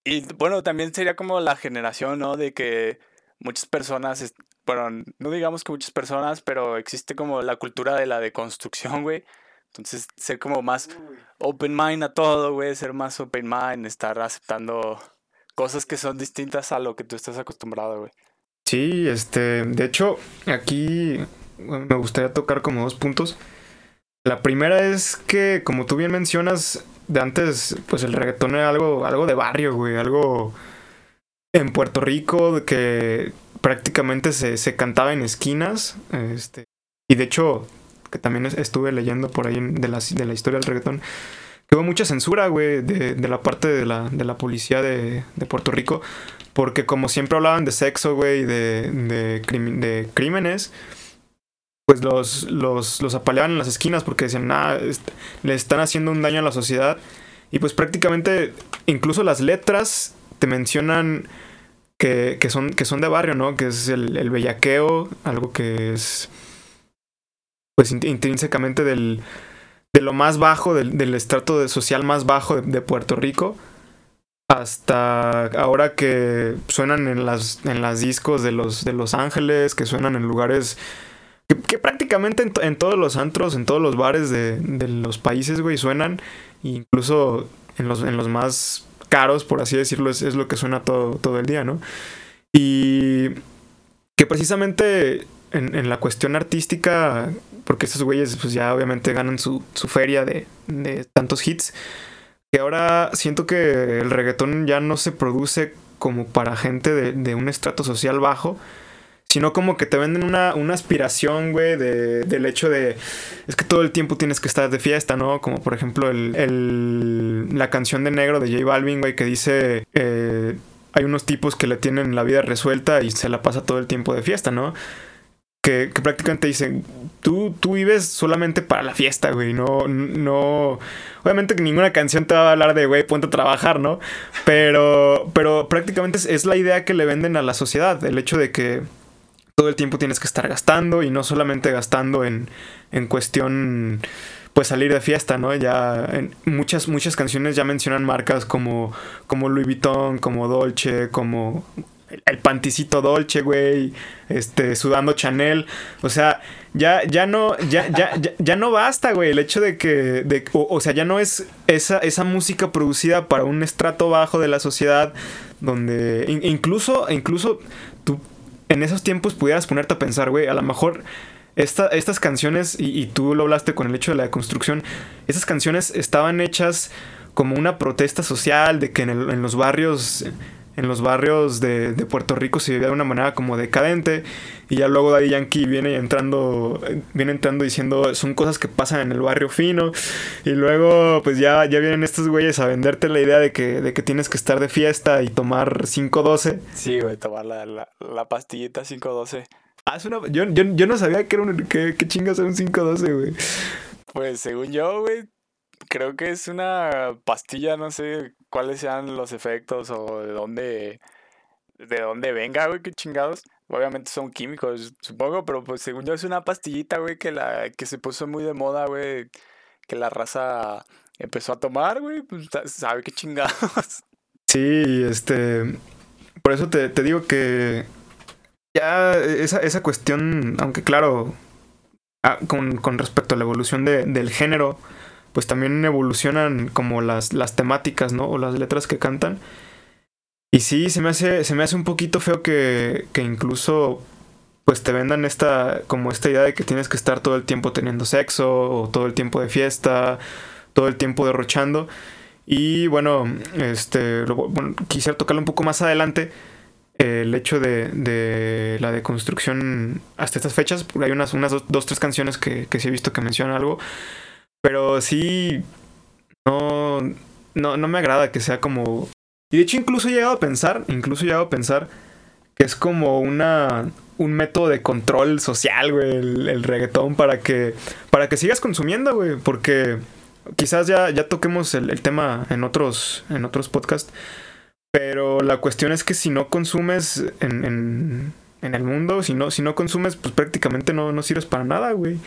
Y bueno, también sería como la generación, ¿no? De que muchas personas, bueno, no digamos que muchas personas, pero existe como la cultura de la deconstrucción, güey. Entonces, ser como más open mind a todo, güey, ser más open mind, estar aceptando cosas que son distintas a lo que tú estás acostumbrado, güey. Sí, este, de hecho, aquí me gustaría tocar como dos puntos. La primera es que, como tú bien mencionas, de antes, pues el reggaetón era algo, algo de barrio, güey, algo en Puerto Rico que prácticamente se, se cantaba en esquinas. Este, y de hecho, que también estuve leyendo por ahí de la, de la historia del reggaetón, que hubo mucha censura, güey, de, la parte de la, de la policía de, de, Puerto Rico, porque como siempre hablaban de sexo, güey, de, de, de crímenes, pues los, los, los apaleaban en las esquinas porque decían, nada, le están haciendo un daño a la sociedad. Y pues prácticamente, incluso las letras te mencionan que, que son, que son de barrio, ¿no? Que es el, el bellaqueo, algo que es pues intrínsecamente del, de lo más bajo, del, del estrato de social más bajo de, de, Puerto Rico, hasta ahora que suenan en las, en las discos de los, de Los Ángeles, que suenan en lugares que, prácticamente en, todos los antros, en todos los bares de, de los países, güey, suenan. incluso en los, en los más caros, por así decirlo, es, es lo que suena todo, todo el día, ¿no? Y que precisamente en, en, la cuestión artística, porque estos güeyes pues ya obviamente ganan su, su feria de, de, tantos hits, que ahora siento que el reggaetón ya no se produce como para gente de, de un estrato social bajo, sino como que te venden una, una aspiración, güey, de, del hecho de, es que todo el tiempo tienes que estar de fiesta, ¿no? Como por ejemplo el, el la canción de negro de J Balvin, güey, que dice, eh, hay unos tipos que le tienen la vida resuelta y se la pasa todo el tiempo de fiesta, ¿no? Que, que, prácticamente dicen, tú, tú vives solamente para la fiesta, güey, no, no, obviamente que ninguna canción te va a hablar de, güey, ponte a trabajar, ¿no? Pero, pero prácticamente es, es, la idea que le venden a la sociedad, el hecho de que todo el tiempo tienes que estar gastando y no solamente gastando en, en cuestión pues salir de fiesta, ¿no? Ya muchas muchas canciones ya mencionan marcas como como Louis Vuitton, como Dolce, como el, el panticito Dolce, güey, este sudando Chanel, o sea, ya ya no ya ya ya, no basta, güey, el hecho de que de, o, sea, ya no es esa esa música producida para un estrato bajo de la sociedad donde in, incluso incluso tú en esos tiempos pudieras ponerte a pensar, güey, a lo mejor esta, estas canciones, y, tú lo hablaste con el hecho de la construcción, esas canciones estaban hechas como una protesta social de que en los barrios en los barrios de, de, Puerto Rico se vivía de una manera como decadente y ya luego Daddy Yankee viene entrando viene entrando diciendo son cosas que pasan en el barrio fino y luego pues ya, ya vienen estos güeyes a venderte la idea de que, de que tienes que estar de fiesta y tomar 512 sí güey tomar la, la, la pastillita 512 ah, es una, yo, yo, yo no sabía que era un que, que chingas era un 512 güey. Pues según yo güey creo que es una pastilla, no sé cuáles sean los efectos o de dónde de dónde venga, güey, qué chingados. Obviamente son químicos, supongo, pero pues según yo es una pastillita, güey, que la que se puso muy de moda, güey, que la raza empezó a tomar, güey, pues sabe qué chingados. [laughs] Sí, este, por eso te, te digo que ya esa, esa cuestión, aunque claro, ah, con, con, respecto a la evolución de, del género, pues también evolucionan como las, las temáticas, ¿no? O las letras que cantan. Y sí, se me hace, se me hace un poquito feo que, que incluso pues te vendan esta, como esta idea de que tienes que estar todo el tiempo teniendo sexo, o todo el tiempo de fiesta, todo el tiempo derrochando. Y bueno, este, quisiera tocarlo un poco más adelante. el hecho de, de, la deconstrucción hasta estas fechas, porque hay unas, unas dos, tres canciones que, que sí he visto que mencionan algo. Pero sí, no, no, no me agrada que sea como... Y de hecho incluso he llegado a pensar, incluso he llegado a pensar que es como una, un método de control social, güey, el, el reggaetón para que, para que sigas consumiendo, güey, porque quizás ya, ya toquemos el, tema en otros, en otros podcasts. Pero la cuestión es que si no consumes en, en, en el mundo, si no, si no consumes, pues prácticamente no, no sirves para nada, güey.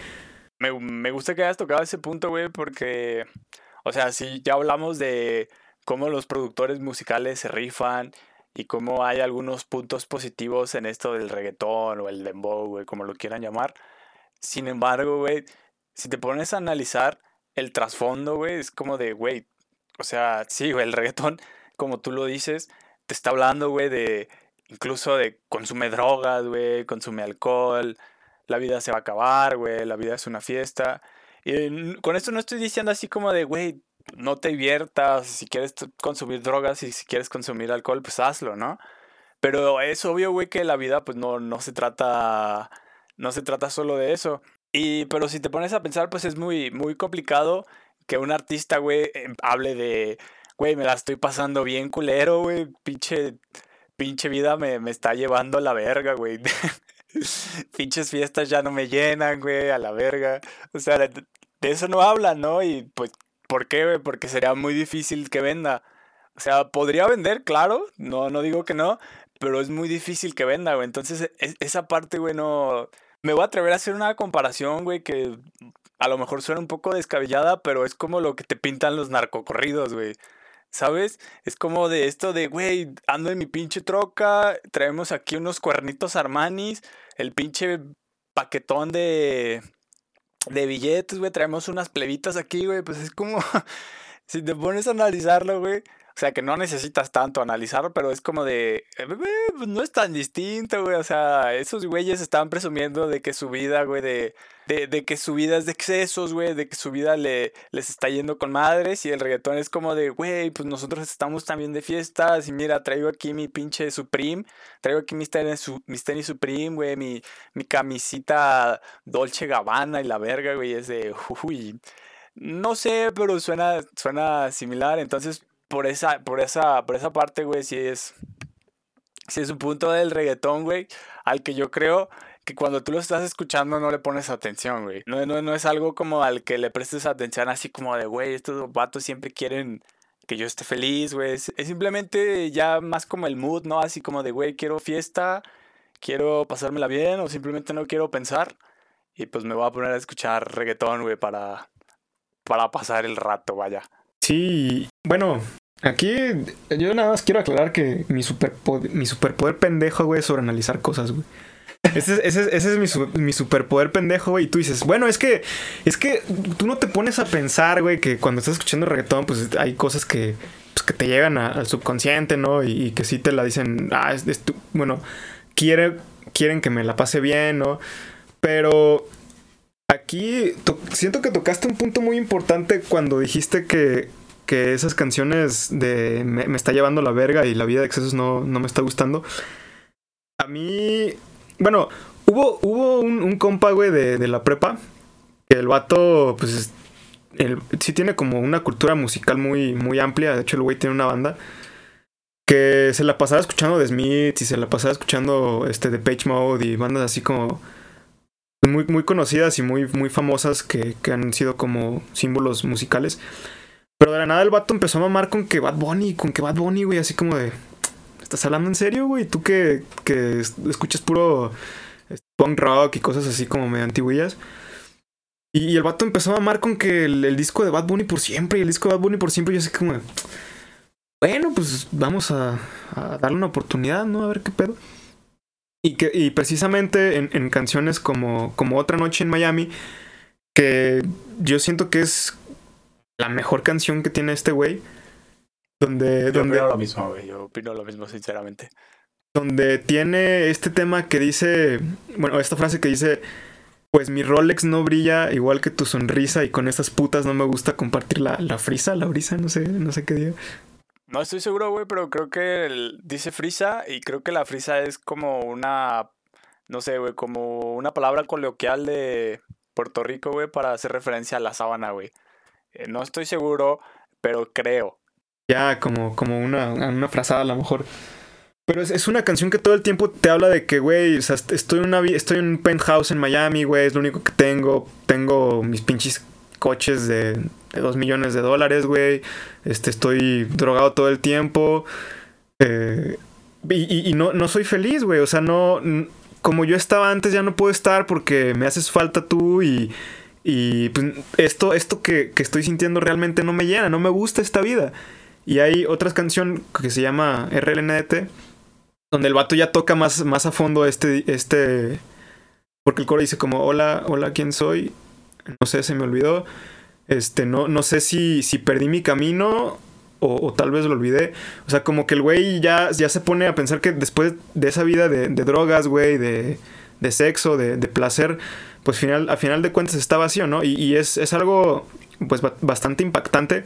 Me, gusta que hayas tocado ese punto, güey, porque, o sea, si ya hablamos de cómo los productores musicales se rifan y cómo hay algunos puntos positivos en esto del reggaetón o el dembow, güey, como lo quieran llamar. Sin embargo, güey, si te pones a analizar, el trasfondo, güey, es como de, güey, o sea, sí, güey, el reggaetón, como tú lo dices, te está hablando, güey, de incluso de consume drogas, güey, consume alcohol, la vida se va a acabar, güey, la vida es una fiesta. Y con esto no estoy diciendo así como de, güey, no te diviertas, si quieres consumir drogas y si quieres consumir alcohol, pues hazlo, ¿no? Pero es obvio, güey, que la vida pues no, no se trata no se trata solo de eso. Y, pero si te pones a pensar, pues es muy, muy complicado que un artista, güey, em, hable de, güey, me la estoy pasando bien culero, güey, pinche, pinche vida me, me está llevando a la verga, güey. [laughs] [laughs] Pinches fiestas ya no me llenan, güey, a la verga. O sea, de, eso no habla, ¿no? Y pues, ¿por qué, güey? Porque sería muy difícil que venda. O sea, podría vender, claro, no, no digo que no, pero es muy difícil que venda, güey. Entonces, e, esa parte, güey, no, me voy a atrever a hacer una comparación, güey, que a lo mejor suena un poco descabellada, pero es como lo que te pintan los narcocorridos, güey. ¿Sabes? Es como de esto de, güey, ando en mi pinche troca, traemos aquí unos cuernitos Armanis, el pinche paquetón de, de billetes, güey, traemos unas plebitas aquí, güey, pues es como, [laughs] si te pones a analizarlo, güey, o sea, que no necesitas tanto analizarlo, pero es como de. Eh, pues no es tan distinto, güey. O sea, esos güeyes estaban presumiendo de que su vida, güey, de, de, que su vida es de excesos, güey, de que su vida le, les está yendo con madres. Y el reggaetón es como de, güey, pues nosotros estamos también de fiestas. Y mira, traigo aquí mi pinche Supreme. Traigo aquí mis tenis, mis tenis Supreme, güey, mi, mi camisita Dolce Gabbana y la verga, güey. Es de, uy. No sé, pero suena, suena similar. Entonces, por esa, por esa, por esa parte, güey, sí es, es un punto del reggaetón, güey, al que yo creo que cuando tú lo estás escuchando no le pones atención, güey. No, no, no es algo como al que le prestes atención así como de, güey, estos vatos siempre quieren que yo esté feliz, güey. Es, simplemente ya más como el mood, ¿no? Así como de, güey, quiero fiesta, quiero pasármela bien o simplemente no quiero pensar. Y pues me voy a poner a escuchar reggaetón, güey, para, para pasar el rato, vaya. Sí, bueno, Aquí yo nada más quiero aclarar que mi superpoder, mi superpoder pendejo, güey, es sobre analizar cosas, güey. Ese, ese, ese es mi, mi, superpoder pendejo, güey. Y tú dices, bueno, es que, es que tú no te pones a pensar, güey, que cuando estás escuchando reggaetón, pues hay cosas que, pues, que te llegan al subconsciente, ¿no? Y, que sí te la dicen, ah, es, es bueno, quiere, quieren que me la pase bien, ¿no? Pero aquí siento que tocaste un punto muy importante cuando dijiste que que esas canciones de me, está llevando la verga y la vida de excesos no, no me está gustando. A mí, bueno, hubo, hubo un, compa, güey, de, la prepa, el vato, pues, sí tiene como una cultura musical muy, muy amplia. De hecho, el güey tiene una banda que se la pasaba escuchando The Smiths y se la pasaba escuchando este de Page Mode y bandas así como muy, muy conocidas y muy, muy famosas que, que han sido como símbolos musicales. Pero de la nada el vato empezó a mamar con que Bad Bunny, con que Bad Bunny, güey, así como de. ¿estás hablando en serio, güey? Tú que, que escuchas puro este, punk rock y cosas así como medio antiguillas. Y, el vato empezó a amar con que el, disco de Bad Bunny por siempre y el disco de Bad Bunny por siempre. Y así como, bueno, pues vamos a, darle una oportunidad, ¿no? A ver qué pedo. Y, que, y precisamente en, en, canciones como, como Otra Noche en Miami, que yo siento que es la mejor canción que tiene este güey. Donde, yo donde, opino lo mismo, güey. Yo opino lo mismo, sinceramente. Donde tiene este tema que dice, bueno, esta frase que dice, pues mi Rolex no brilla igual que tu sonrisa y con estas putas no me gusta compartir la, la frisa, la brisa, no sé, no sé qué diga. No estoy seguro, güey, pero creo que dice frisa y creo que la frisa es como una, no sé, güey, como una palabra coloquial de Puerto Rico, güey, para hacer referencia a la sábana, güey. Eh, no estoy seguro, pero creo. Ya, como, como una, una frazada a lo mejor. Pero es, una canción que todo el tiempo te habla de que, güey, o sea, estoy en, una, estoy en un penthouse en Miami, güey, es lo único que tengo. Tengo mis pinches coches de, de 2 millones de dólares, güey. Este, estoy drogado todo el tiempo. Eh, y, y, no, no soy feliz, güey. O sea, no. Como yo estaba antes, ya no puedo estar porque me haces falta tú y. Y pues esto, esto que, que estoy sintiendo realmente no me llena, no me gusta esta vida. Y hay otra canción que se llama RLNDT, donde el vato ya toca más, más a fondo este, este, porque el coro dice como, hola, hola, ¿quién soy? No sé, se me olvidó. Este, no, no sé si, si perdí mi camino o, tal vez lo olvidé. O sea, como que el güey ya, ya se pone a pensar que después de esa vida de, drogas, güey, de, de sexo, de, de, placer, pues final, a final de cuentas está vacío, ¿no? Y, y es, es, algo, pues, bastante impactante.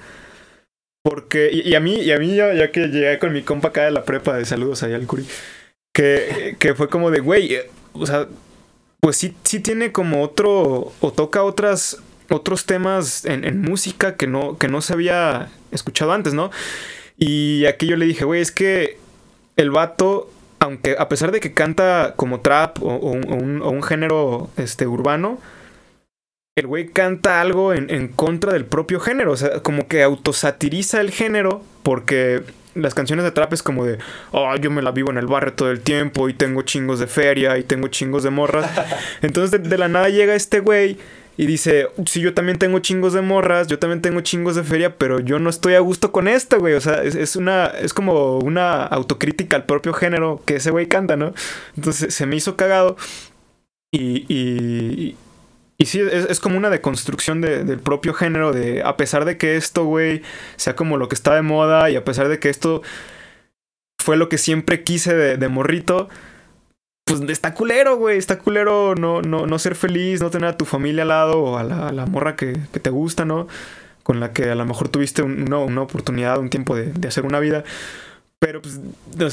Porque, y, a mí, y a mí ya, ya, que llegué con mi compa acá de la prepa, de saludos allá al Curi, que, que fue como de, güey, eh, o sea, pues sí, sí tiene como otro, o toca otras, otros temas en, música que no, que no se había escuchado antes, ¿no? Y aquí yo le dije, güey, es que el vato, aunque a pesar de que canta como trap o, un, género este, urbano, el güey canta algo en, en, contra del propio género. O sea, como que autosatiriza el género porque las canciones de trap es como de, oh, yo me la vivo en el barrio todo el tiempo y tengo chingos de feria y tengo chingos de morras. [laughs] Entonces de, la nada llega este güey y dice, sí, yo también tengo chingos de morras, yo también tengo chingos de feria, pero yo no estoy a gusto con esta, güey. O sea, es, una, es como una autocrítica al propio género que ese güey canta, ¿no? Entonces se me hizo cagado. Y, y, y sí, es, como una deconstrucción del propio género, de a pesar de que esto, güey, sea como lo que está de moda y a pesar de que esto fue lo que siempre quise de, morrito, pues está culero, güey, está culero no, no, no ser feliz, no tener a tu familia al lado o a la, morra que, te gusta, ¿no? Con la que a lo mejor tuviste una, oportunidad, un tiempo de, hacer una vida. Pero, pues,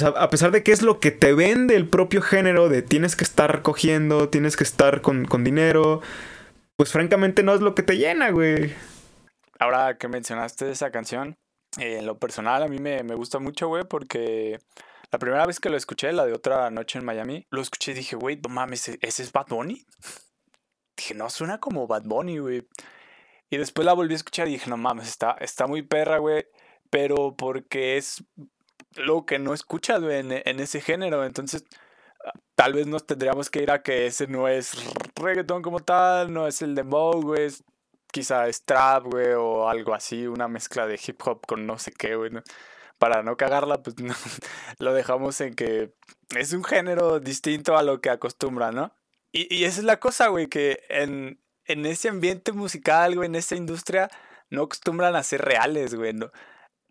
a pesar de que es lo que te vende el propio género, de tienes que estar cogiendo, tienes que estar con, con dinero, pues francamente no es lo que te llena, güey. Ahora que mencionaste esa canción, eh, en lo personal a mí me, gusta mucho, güey, porque la primera vez que lo escuché, la de otra noche en Miami, lo escuché y dije, güey, no mames, ¿e-, ¿ese es Bad Bunny? [laughs] Dije, no, suena como Bad Bunny, güey. Y después la volví a escuchar y dije, no mames, está, está muy perra, güey. Pero porque es lo que no escuchas, güey, en, ese género. Entonces, tal vez nos tendríamos que ir a que ese no es reggaeton como tal, no es el dembow, güey, es, quizá es trap, güey, o algo así, una mezcla de hip hop con no sé qué, güey, Para no cagarla, pues [laughs] lo dejamos en que es un género distinto a lo que acostumbra, ¿no? Y, y esa es la cosa, güey, que en, en ese ambiente musical, güey, en esa industria, no acostumbran a ser reales, güey, ¿no?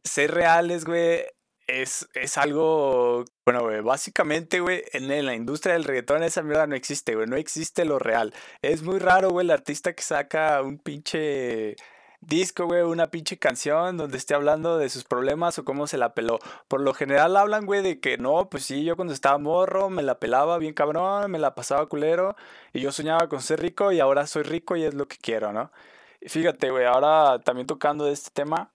Ser reales, güey, es, es algo, bueno, güey, básicamente, güey, en, la industria del reggaetón esa mierda no existe, güey, no existe lo real. Es muy raro, güey, el artista que saca un pinche disco, güey, una pinche canción donde esté hablando de sus problemas o cómo se la peló. Por lo general hablan, güey, de que no, pues sí, yo cuando estaba morro me la pelaba bien cabrón, me la pasaba culero y yo soñaba con ser rico y ahora soy rico y es lo que quiero, ¿no? fíjate, güey, ahora también tocando de este tema,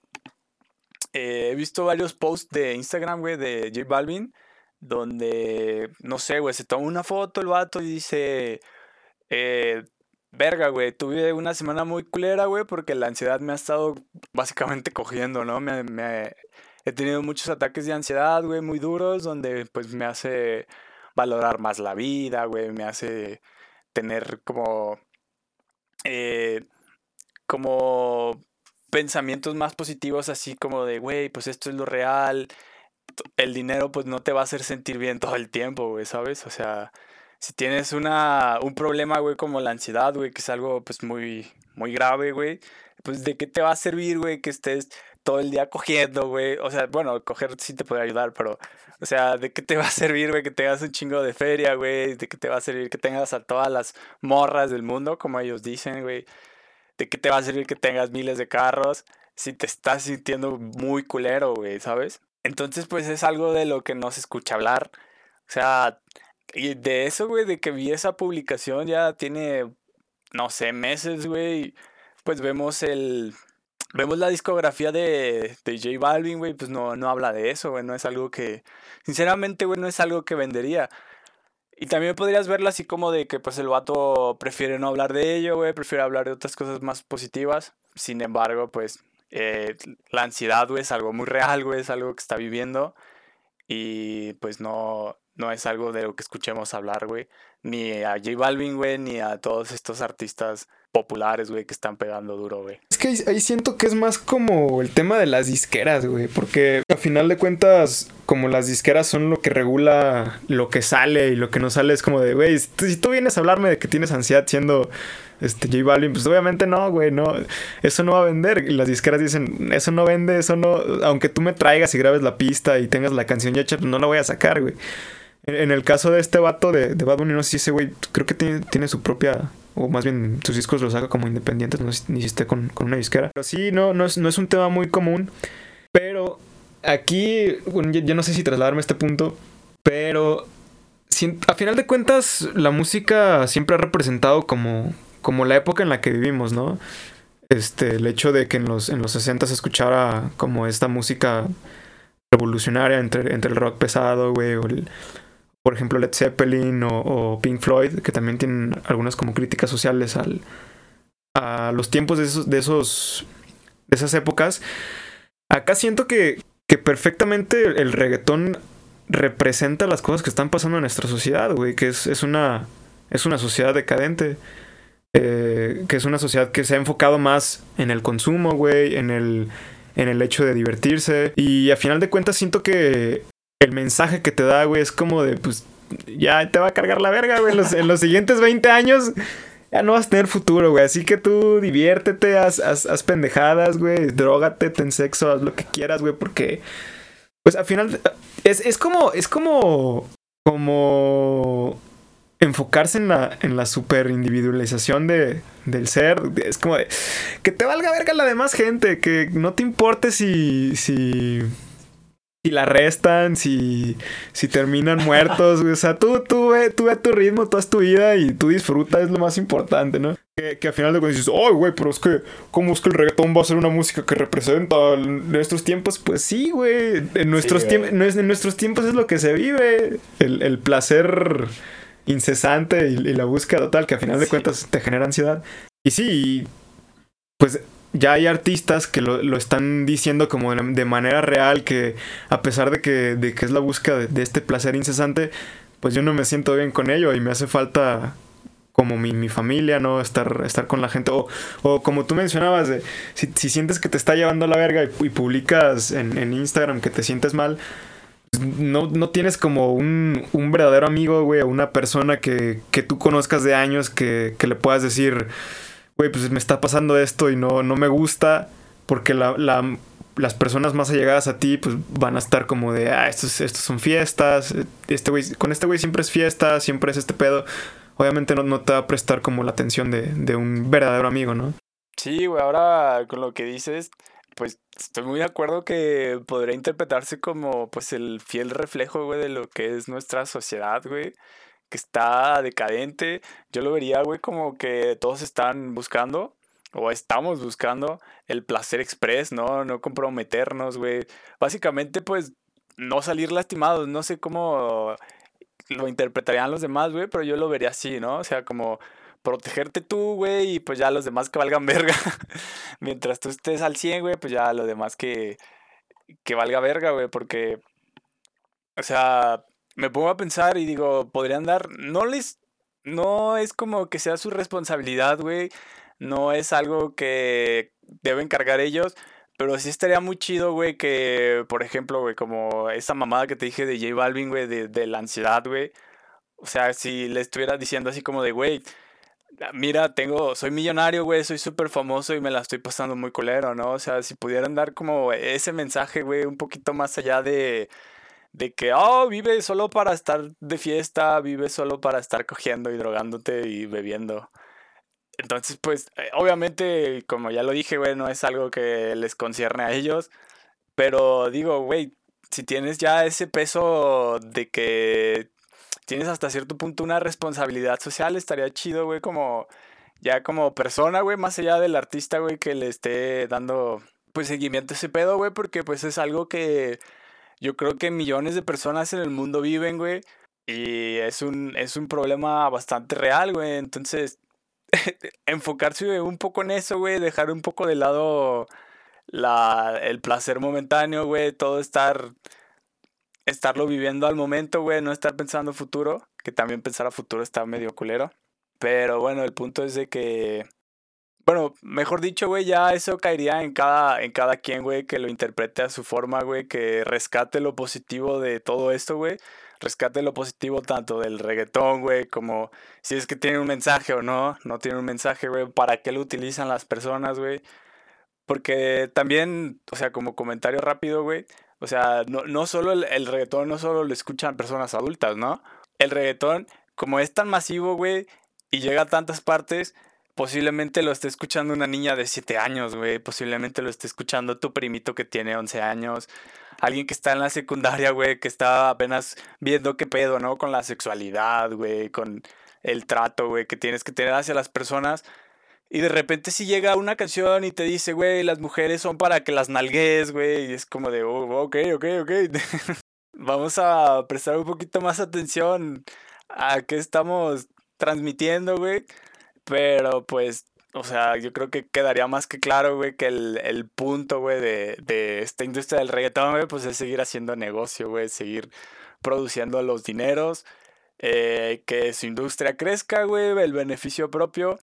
eh, he visto varios posts de Instagram, güey, de J Balvin, donde, no sé, güey, se toma una foto el vato y dice, eh, verga, güey, tuve una semana muy culera, güey, porque la ansiedad me ha estado básicamente cogiendo, ¿no? Me, he tenido muchos ataques de ansiedad, güey, muy duros, donde pues me hace valorar más la vida, güey, me hace tener como... Eh, como pensamientos más positivos, así como de, güey, pues esto es lo real, el dinero pues no te va a hacer sentir bien todo el tiempo, güey, ¿sabes? O sea, si tienes una, un problema, güey, como la ansiedad, güey, que es algo pues muy, muy grave, güey, pues de qué te va a servir, güey, que estés todo el día cogiendo, güey. O sea, bueno, coger sí te puede ayudar, pero, o sea, ¿de qué te va a servir, güey, que tengas un chingo de feria, güey? ¿De qué te va a servir que tengas a todas las morras del mundo, como ellos dicen, güey? ¿De qué te va a servir que tengas miles de carros si te estás sintiendo muy culero, güey, ¿sabes? Entonces, pues es algo de lo que no se escucha hablar. O sea, y de eso, güey, de que vi esa publicación ya tiene, no sé, meses, güey. Pues vemos el... Vemos la discografía de, de J Balvin, güey, pues no, no habla de eso, güey, no es algo que... Sinceramente, güey, no es algo que vendería. Y también podrías verlo así como de que pues el vato prefiere no hablar de ello, güey, prefiere hablar de otras cosas más positivas. Sin embargo, pues eh, la ansiedad, güey, es algo muy real, güey, es algo que está viviendo. Y pues no, no es algo de lo que escuchemos hablar, güey. Ni a J Balvin, güey, ni a todos estos artistas populares, güey, que están pegando duro, güey. Es que ahí, siento que es más como el tema de las disqueras, güey, porque a final de cuentas, como las disqueras son lo que regula lo que sale y lo que no sale, es como de, güey, si tú vienes a hablarme de que tienes ansiedad siendo este J Balvin, pues obviamente no, güey, no, eso no va a vender. Y las disqueras dicen, eso no vende, eso no, aunque tú me traigas y grabes la pista y tengas la canción ya hecha, pues no la voy a sacar, güey. En, el caso de este vato de, Bad Bunny, no sé si ese güey, creo que tiene, tiene su propia o más bien sus discos los saca como independientes, no ni si esté con, una disquera. Pero sí, no, no es, no es un tema muy común. Pero aquí, bueno, yo, no sé si trasladarme a este punto, pero a final de cuentas la música siempre ha representado como, como la época en la que vivimos, ¿no? Este, el hecho de que en los, en los 60 se escuchara como esta música revolucionaria entre, entre el rock pesado, güey, o el, por ejemplo, Led Zeppelin o, Pink Floyd, que también tienen algunas como críticas sociales al, a los tiempos de esos, de esos, de esas épocas. Acá siento que, que perfectamente el reggaetón representa las cosas que están pasando en nuestra sociedad, güey, que es, es, una, es una sociedad decadente. Eh, que es una sociedad que se ha enfocado más en el consumo, güey, en el, en el hecho de divertirse. Y a final de cuentas siento que el mensaje que te da, güey, es como de, pues, ya te va a cargar la verga, güey. En los, siguientes 20 años ya no vas a tener futuro, güey. Así que tú diviértete, haz, haz, pendejadas, güey. Drógate, ten sexo, haz lo que quieras, güey, porque, pues, al final, es, es como, es como, como enfocarse en la, en la super individualización de, del ser. Es como de, que te valga verga la demás gente, que no te importe si, si si la restan, si, si terminan muertos, O sea, tú, tú, ve, tú ve tu ritmo, tú haz tu vida y tú disfruta, es lo más importante, ¿no? Que, que al final de cuentas dices, ay, güey, pero es que, ¿cómo es que el reggaetón va a ser una música que representa en estos tiempos? Pues sí, güey. En nuestros, tiempos, en nuestros tiempos es lo que se vive. El, el placer incesante y, la búsqueda total que al final de cuentas te genera ansiedad. Y sí, pues ya hay artistas que lo, están diciendo como de, manera real que a pesar de que, de que es la búsqueda de, este placer incesante, pues yo no me siento bien con ello y me hace falta como mi, familia, ¿no? Estar, estar con la gente. O, o como tú mencionabas, de, si, sientes que te está llevando a la verga y, publicas en, Instagram que te sientes mal, no, no tienes como un, un verdadero amigo, güey, o una persona que, que tú conozcas de años que, que le puedas decir güey, pues me está pasando esto y no, no me gusta, porque las personas más allegadas a ti, pues van a estar como de, ah, estos, estos son fiestas, este güey, con este güey siempre es fiesta, siempre es este pedo. Obviamente no, no te va a prestar como la atención de, de un verdadero amigo, ¿no? Sí, güey, ahora con lo que dices, pues estoy muy de acuerdo que podría interpretarse como pues el fiel reflejo, güey, de lo que es nuestra sociedad, güey que está decadente. Yo lo vería, güey, como que todos están buscando o estamos buscando el placer express, ¿no? No comprometernos, güey. Básicamente, pues, no salir lastimados. No sé cómo lo interpretarían los demás, güey, pero yo lo vería así, ¿no? O sea, como protegerte tú, güey, y pues ya los demás que valgan [laughs] verga. Mientras tú estés al 100, güey, pues ya los demás que que valga verga, güey, porque, o sea, me pongo a pensar y digo, podrían dar, no les, no es como que sea su responsabilidad, güey, no es algo que deben cargar ellos, pero sí estaría muy chido, güey, que, por ejemplo, güey, como esa mamada que te dije de J Balvin, güey, de, la ansiedad, güey. O sea, si le estuviera diciendo así como de, güey, mira, tengo, soy millonario, güey, soy súper famoso y me la estoy pasando muy culero, ¿no? O sea, si pudieran dar como ese mensaje, güey, un poquito más allá de, de que, oh, vive solo para estar de fiesta, vive solo para estar cogiendo y drogándote y bebiendo. Entonces, pues, eh, obviamente, como ya lo dije, güey, no es algo que les concierne a ellos. Pero digo, güey, si tienes ya ese peso de que tienes hasta cierto punto una responsabilidad social, estaría chido, güey, como ya como persona, güey, más allá del artista, güey, que le esté dando pues seguimiento a ese pedo, güey, porque pues es algo que yo creo que millones de personas en el mundo viven, güey, y es un, es un problema bastante real, güey, entonces [laughs] enfocarse un poco en eso, güey, dejar un poco de lado la, el placer momentáneo, güey, todo estar, estarlo viviendo al momento, güey, no estar pensando futuro, que también pensar a futuro está medio culero. Pero bueno, el punto es de que, bueno, mejor dicho, güey, ya eso caería en cada, en cada quien, güey, que lo interprete a su forma, güey, que rescate lo positivo de todo esto, güey rescate lo positivo tanto del reggaetón, güey, como si es que tiene un mensaje o no, no tiene un mensaje, güey, para qué lo utilizan las personas, güey. Porque también, o sea, como comentario rápido, güey, o sea, no, no solo el, el, reggaetón, no solo lo escuchan personas adultas, ¿no? El reggaetón, como es tan masivo, güey, y llega a tantas partes, posiblemente lo esté escuchando una niña de 7 años, güey, posiblemente lo esté escuchando tu primito que tiene 11 años, alguien que está en la secundaria, güey, que está apenas viendo qué pedo, ¿no? Con la sexualidad, güey, con el trato, güey, que tienes que tener hacia las personas. Y de repente si llega una canción y te dice, güey, las mujeres son para que las nalgues, güey, y es como de, oh, ok, ok, ok. [laughs] Vamos a prestar un poquito más atención a qué estamos transmitiendo, güey. Pero pues o sea, yo creo que quedaría más que claro, güey, que el, el punto, güey, de, de, esta industria del reggaetón, güey, pues es seguir haciendo negocio, güey, seguir produciendo los dineros, eh, que su industria crezca, güey, el beneficio propio.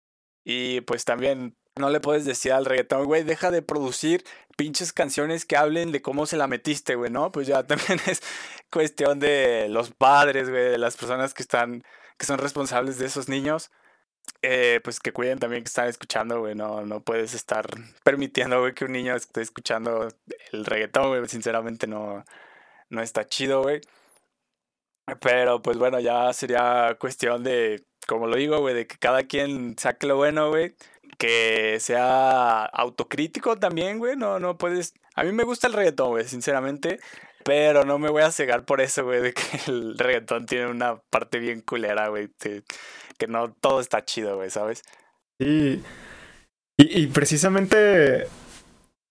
Y pues también no le puedes decir al reggaetón, güey, deja de producir pinches canciones que hablen de cómo se la metiste, güey, ¿no? Pues ya [laughs] también es cuestión de los padres, güey, de las personas que están, que son responsables de esos niños eh, pues que cuiden también que están escuchando, güey. No, no puedes estar permitiendo, güey, que un niño esté escuchando el reggaetón, güey. Sinceramente no, no está chido, güey. Pero pues bueno, ya sería cuestión de, como lo digo, güey, de que cada quien saque lo bueno, güey. Que sea autocrítico también, güey. No, no puedes. A mí me gusta el reggaetón, güey, sinceramente. Pero no me voy a cegar por eso, güey, de que [laughs] el reggaetón tiene una parte bien culera, güey que no todo está chido, güey, ¿sabes? Sí. Y, y precisamente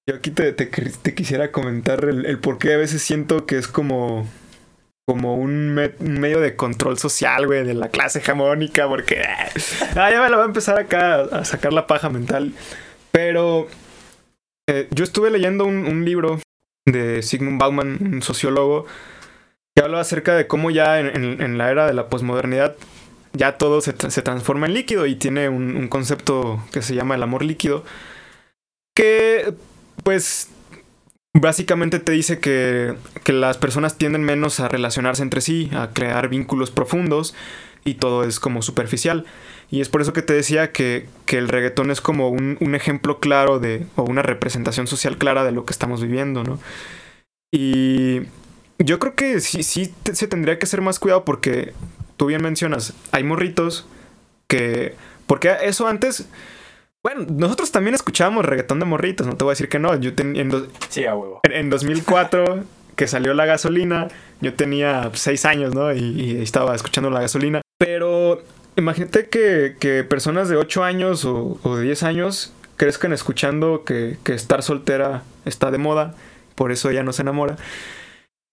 yo aquí te, te, quisiera comentar el, el, por qué a veces siento que es como, como un, me, un medio de control social, güey, de la clase hegemónica, porque [laughs] ah, ya me lo va a empezar acá a, sacar la paja mental. Pero eh, yo estuve leyendo un libro de Sigmund Bauman, un sociólogo, que habla acerca de cómo ya en, la era de la posmodernidad ya todo se, se transforma en líquido y tiene un, un, concepto que se llama el amor líquido, que pues básicamente te dice que, que las personas tienden menos a relacionarse entre sí, a crear vínculos profundos y todo es como superficial. Y es por eso que te decía que, que el reggaetón es como un, un, ejemplo claro de, o una representación social clara de lo que estamos viviendo, ¿no? Y yo creo que sí, sí se tendría que hacer más cuidado porque tú bien mencionas, hay morritos que... Porque eso antes... Bueno, nosotros también escuchábamos reggaetón de morritos, no te voy a decir que no. Yo tenía... En, sí, a huevo. En, en 2004, que salió la gasolina, yo tenía seis años, ¿no? Y, y, estaba escuchando la gasolina. Pero imagínate que, que personas de 8 años o, o, de 10 años crezcan escuchando que, que, estar soltera está de moda, por eso ella no se enamora.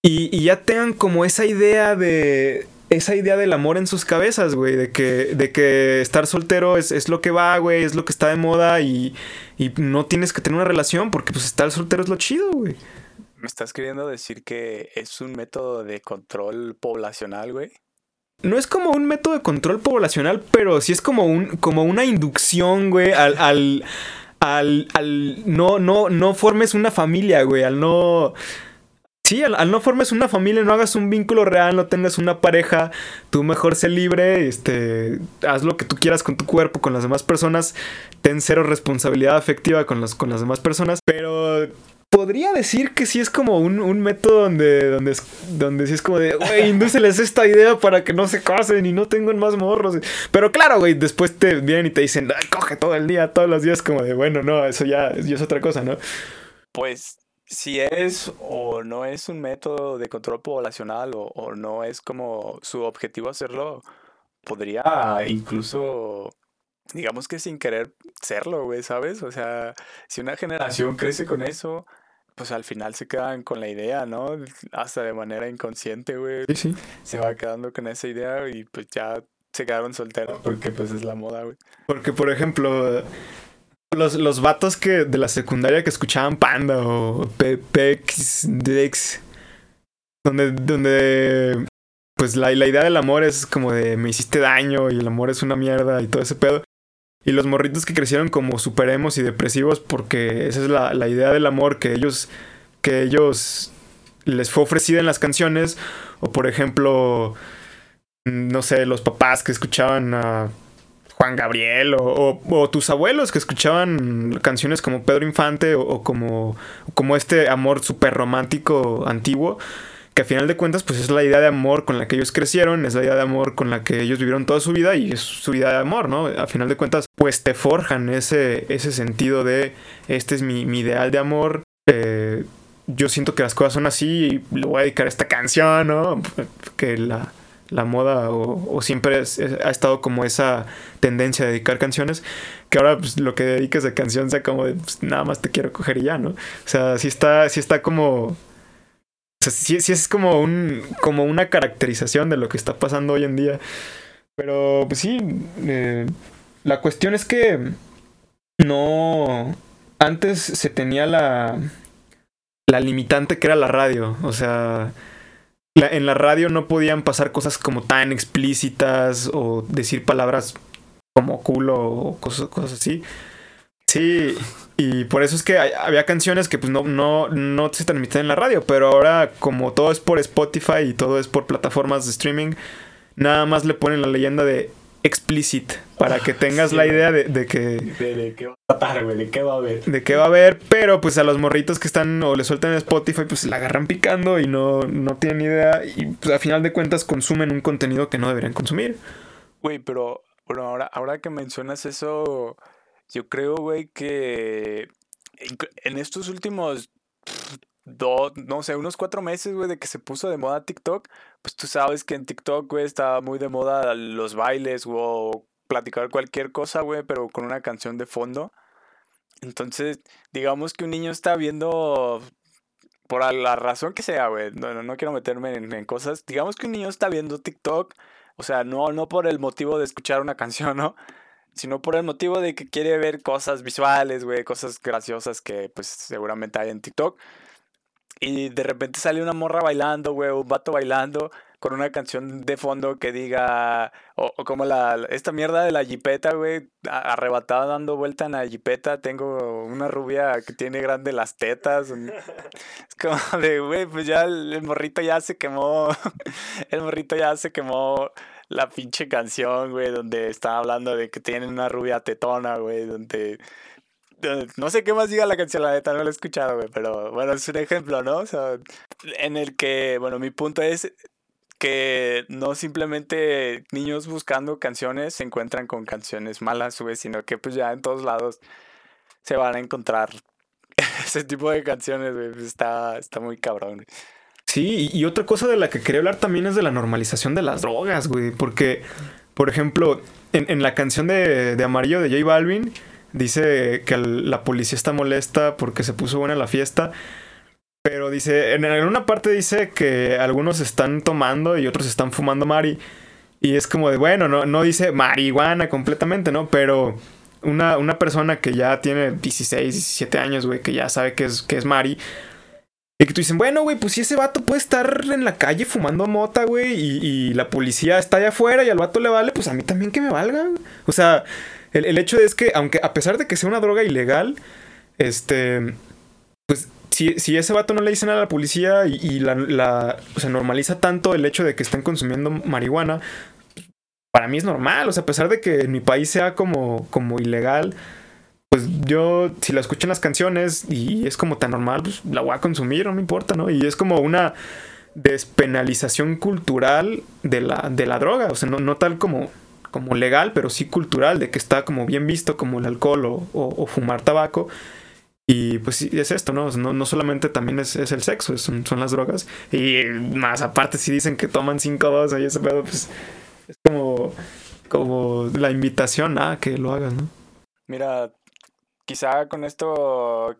Y, y ya tengan como esa idea de, esa idea del amor en sus cabezas, güey, de que, de que estar soltero es, es lo que va, güey, es lo que está de moda y, y, no tienes que tener una relación porque pues estar soltero es lo chido, güey. ¿Me estás queriendo decir que es un método de control poblacional, güey? No es como un método de control poblacional, pero sí es como un, como una inducción, güey, al, al, al, al no, no, no formes una familia, güey, al no Sí, al, no formes una familia, no hagas un vínculo real, no tengas una pareja, tú mejor sé libre, este, haz lo que tú quieras con tu cuerpo, con las demás personas, ten cero responsabilidad afectiva con, los, con las demás personas, pero podría decir que sí es como un, método donde, donde, donde sí es como de, güey, [laughs] indúceles esta idea para que no se casen y no tengan más morros. Pero claro, güey, después te vienen y te dicen, coge todo el día, todos los días, como de, bueno, no, eso ya, ya es otra cosa, ¿no? Pues si es o no es un método de control poblacional o, no es como su objetivo hacerlo, podría incluso, digamos que sin querer serlo, güey, ¿sabes? O sea, si una generación crece con eso, pues al final se quedan con la idea, ¿no? Hasta de manera inconsciente, güey. Sí, sí. Se va quedando con esa idea y pues ya se quedaron solteros porque pues es la moda, güey. Porque, por ejemplo, los, los vatos que de la secundaria que escuchaban Panda o Pepex Dex. Donde, donde pues la, la idea del amor es como de me hiciste daño y el amor es una mierda y todo ese pedo. Y los morritos que crecieron como superemos y depresivos porque esa es la, la idea del amor que ellos, que ellos les fue ofrecida en las canciones. O por ejemplo, no sé, los papás que escuchaban a Juan Gabriel o, tus abuelos que escuchaban canciones como Pedro Infante o, como, como este amor súper romántico antiguo, que a final de cuentas pues es la idea de amor con la que ellos crecieron, es la idea de amor con la que ellos vivieron toda su vida y es su vida de amor, ¿no? A final de cuentas pues te forjan ese, ese sentido de este es mi, ideal de amor. Eh, yo siento que las cosas son así y le voy a dedicar a esta canción, ¿no? Que la la moda o, siempre ha estado como esa tendencia a dedicar canciones, que ahora pues, lo que dediques de canción sea como de pues, nada más te quiero coger y ya, ¿no? O sea, sí está, sí está como... Sea, sí, es como, un, como una caracterización de lo que está pasando hoy en día. Pero pues sí, eh, la cuestión es que no... Antes se tenía la, la limitante que era la radio, o sea en la radio no podían pasar cosas como tan explícitas o decir palabras como culo o cosas, cosas así. Sí, y por eso es que había canciones que pues no, no, no se transmiten en la radio, pero ahora como todo es por Spotify y todo es por plataformas de streaming, nada más le ponen la leyenda de explicit para que tengas la idea de, que... De, qué va a tratar, güey, de qué va a haber. De qué va a haber, pero pues a los morritos que están o le sueltan en Spotify, pues la agarran picando y no, no tienen idea y pues a final de cuentas consumen un contenido que no deberían consumir. Güey, pero bueno, ahora, ahora que mencionas eso, yo creo, güey, que en estos últimos dos, no sé, unos cuatro meses, güey, de que se puso de moda TikTok, pues tú sabes que en TikTok, güey, está muy de moda los bailes o platicar cualquier cosa, güey, pero con una canción de fondo. Entonces, digamos que un niño está viendo, por la razón que sea, güey, no, no, quiero meterme en, en, cosas, digamos que un niño está viendo TikTok, o sea, no, no por el motivo de escuchar una [laughs] canción, ¿no? Sino por el motivo de que quiere ver cosas visuales, güey, cosas graciosas que pues seguramente hay en TikTok. Y de repente sale una morra bailando, güey, un vato bailando con una canción de fondo que diga, o, como la, esta mierda de la jipeta, güey, arrebatada dando vuelta en la jipeta, tengo una rubia que tiene grande las tetas. Es como de, güey, pues ya el, morrito ya se quemó, el morrito ya se quemó [laughs] la pinche canción, güey, donde está hablando de que tiene una rubia tetona, güey, donde no sé qué más diga la canción, la neta, no la he escuchado, güey, pero bueno, es un ejemplo, ¿no? O sea, en el que, bueno, mi punto es que no simplemente niños buscando canciones se encuentran con canciones malas, güey, sino que pues ya en todos lados se van a encontrar [laughs] ese tipo de canciones, güey, pues está, está muy cabrón. Sí, y otra cosa de la que quería hablar también es de la normalización de las drogas, güey, porque, por ejemplo, en, en la canción de, Amarillo de J Balvin, Dice que la policía está molesta porque se puso buena la fiesta. Pero dice, en una parte dice que algunos están tomando y otros están fumando mari. Y es como de, bueno, no, no dice marihuana completamente, ¿no? Pero una, una persona que ya tiene 16, 17 años, güey, que ya sabe que es, que es mari, Y que tú dicen, bueno, güey, pues si ese vato puede estar en la calle fumando mota, güey, y, la policía está allá afuera y al vato le vale, pues a mí también que me valga. O sea, el, hecho es que, aunque a pesar de que sea una droga ilegal, este, pues si, ese vato no le dice nada a la policía y, y la, la, o sea, normaliza tanto el hecho de que estén consumiendo marihuana, para mí es normal. O sea, a pesar de que en mi país sea como, como ilegal, pues yo, si la escucho en las canciones y es como tan normal, pues la voy a consumir, no me importa, ¿no? Y es como una despenalización cultural de la, de la droga. O sea, no, no tal como, como legal, pero sí cultural, de que está como bien visto como el alcohol o, fumar tabaco. Y pues es esto, ¿no? No, no solamente también es, el sexo, son, son, las drogas. Y más aparte, si dicen que toman cinco dos y ese pedo, pues es como, como la invitación a que lo hagas, ¿no? Mira, quizá con esto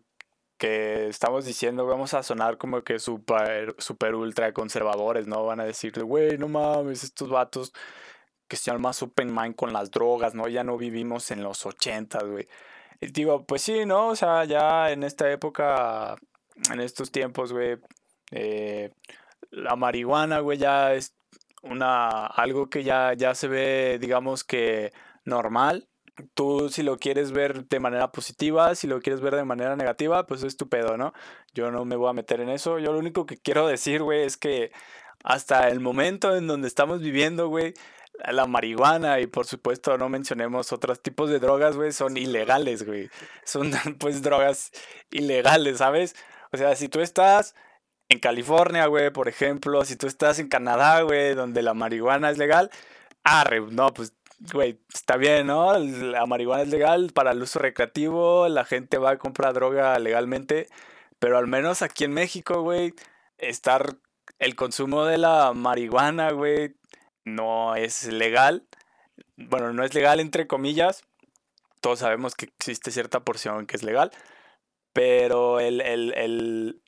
que estamos diciendo vamos a sonar como que super, super ultra conservadores, ¿no? Van a decirle, güey, no mames, estos vatos que sean más open mind con las drogas, ¿no? Ya no vivimos en los ochentas, güey. Y digo, pues sí, ¿no? O sea, ya en esta época, en estos tiempos, güey, eh, la marihuana, güey, ya es una, algo que ya, ya se ve, digamos que normal. Tú si lo quieres ver de manera positiva, si lo quieres ver de manera negativa, pues es tu pedo, ¿no? Yo no me voy a meter en eso. Yo lo único que quiero decir, güey, es que hasta el momento en donde estamos viviendo, güey, la marihuana y por supuesto no mencionemos otros tipos de drogas, güey, son ilegales, güey. Son [laughs] pues drogas ilegales, ¿sabes? O sea, si tú estás en California, güey, por ejemplo, si tú estás en Canadá, güey, donde la marihuana es legal, arre, no, pues, güey, está bien, ¿no? La marihuana es legal para el uso recreativo, la gente va a comprar droga legalmente, pero al menos aquí en México, güey, estar el consumo de la marihuana, güey, no es legal. Bueno, no es legal entre comillas. Todos sabemos que existe cierta porción que es legal. Pero el, el, el,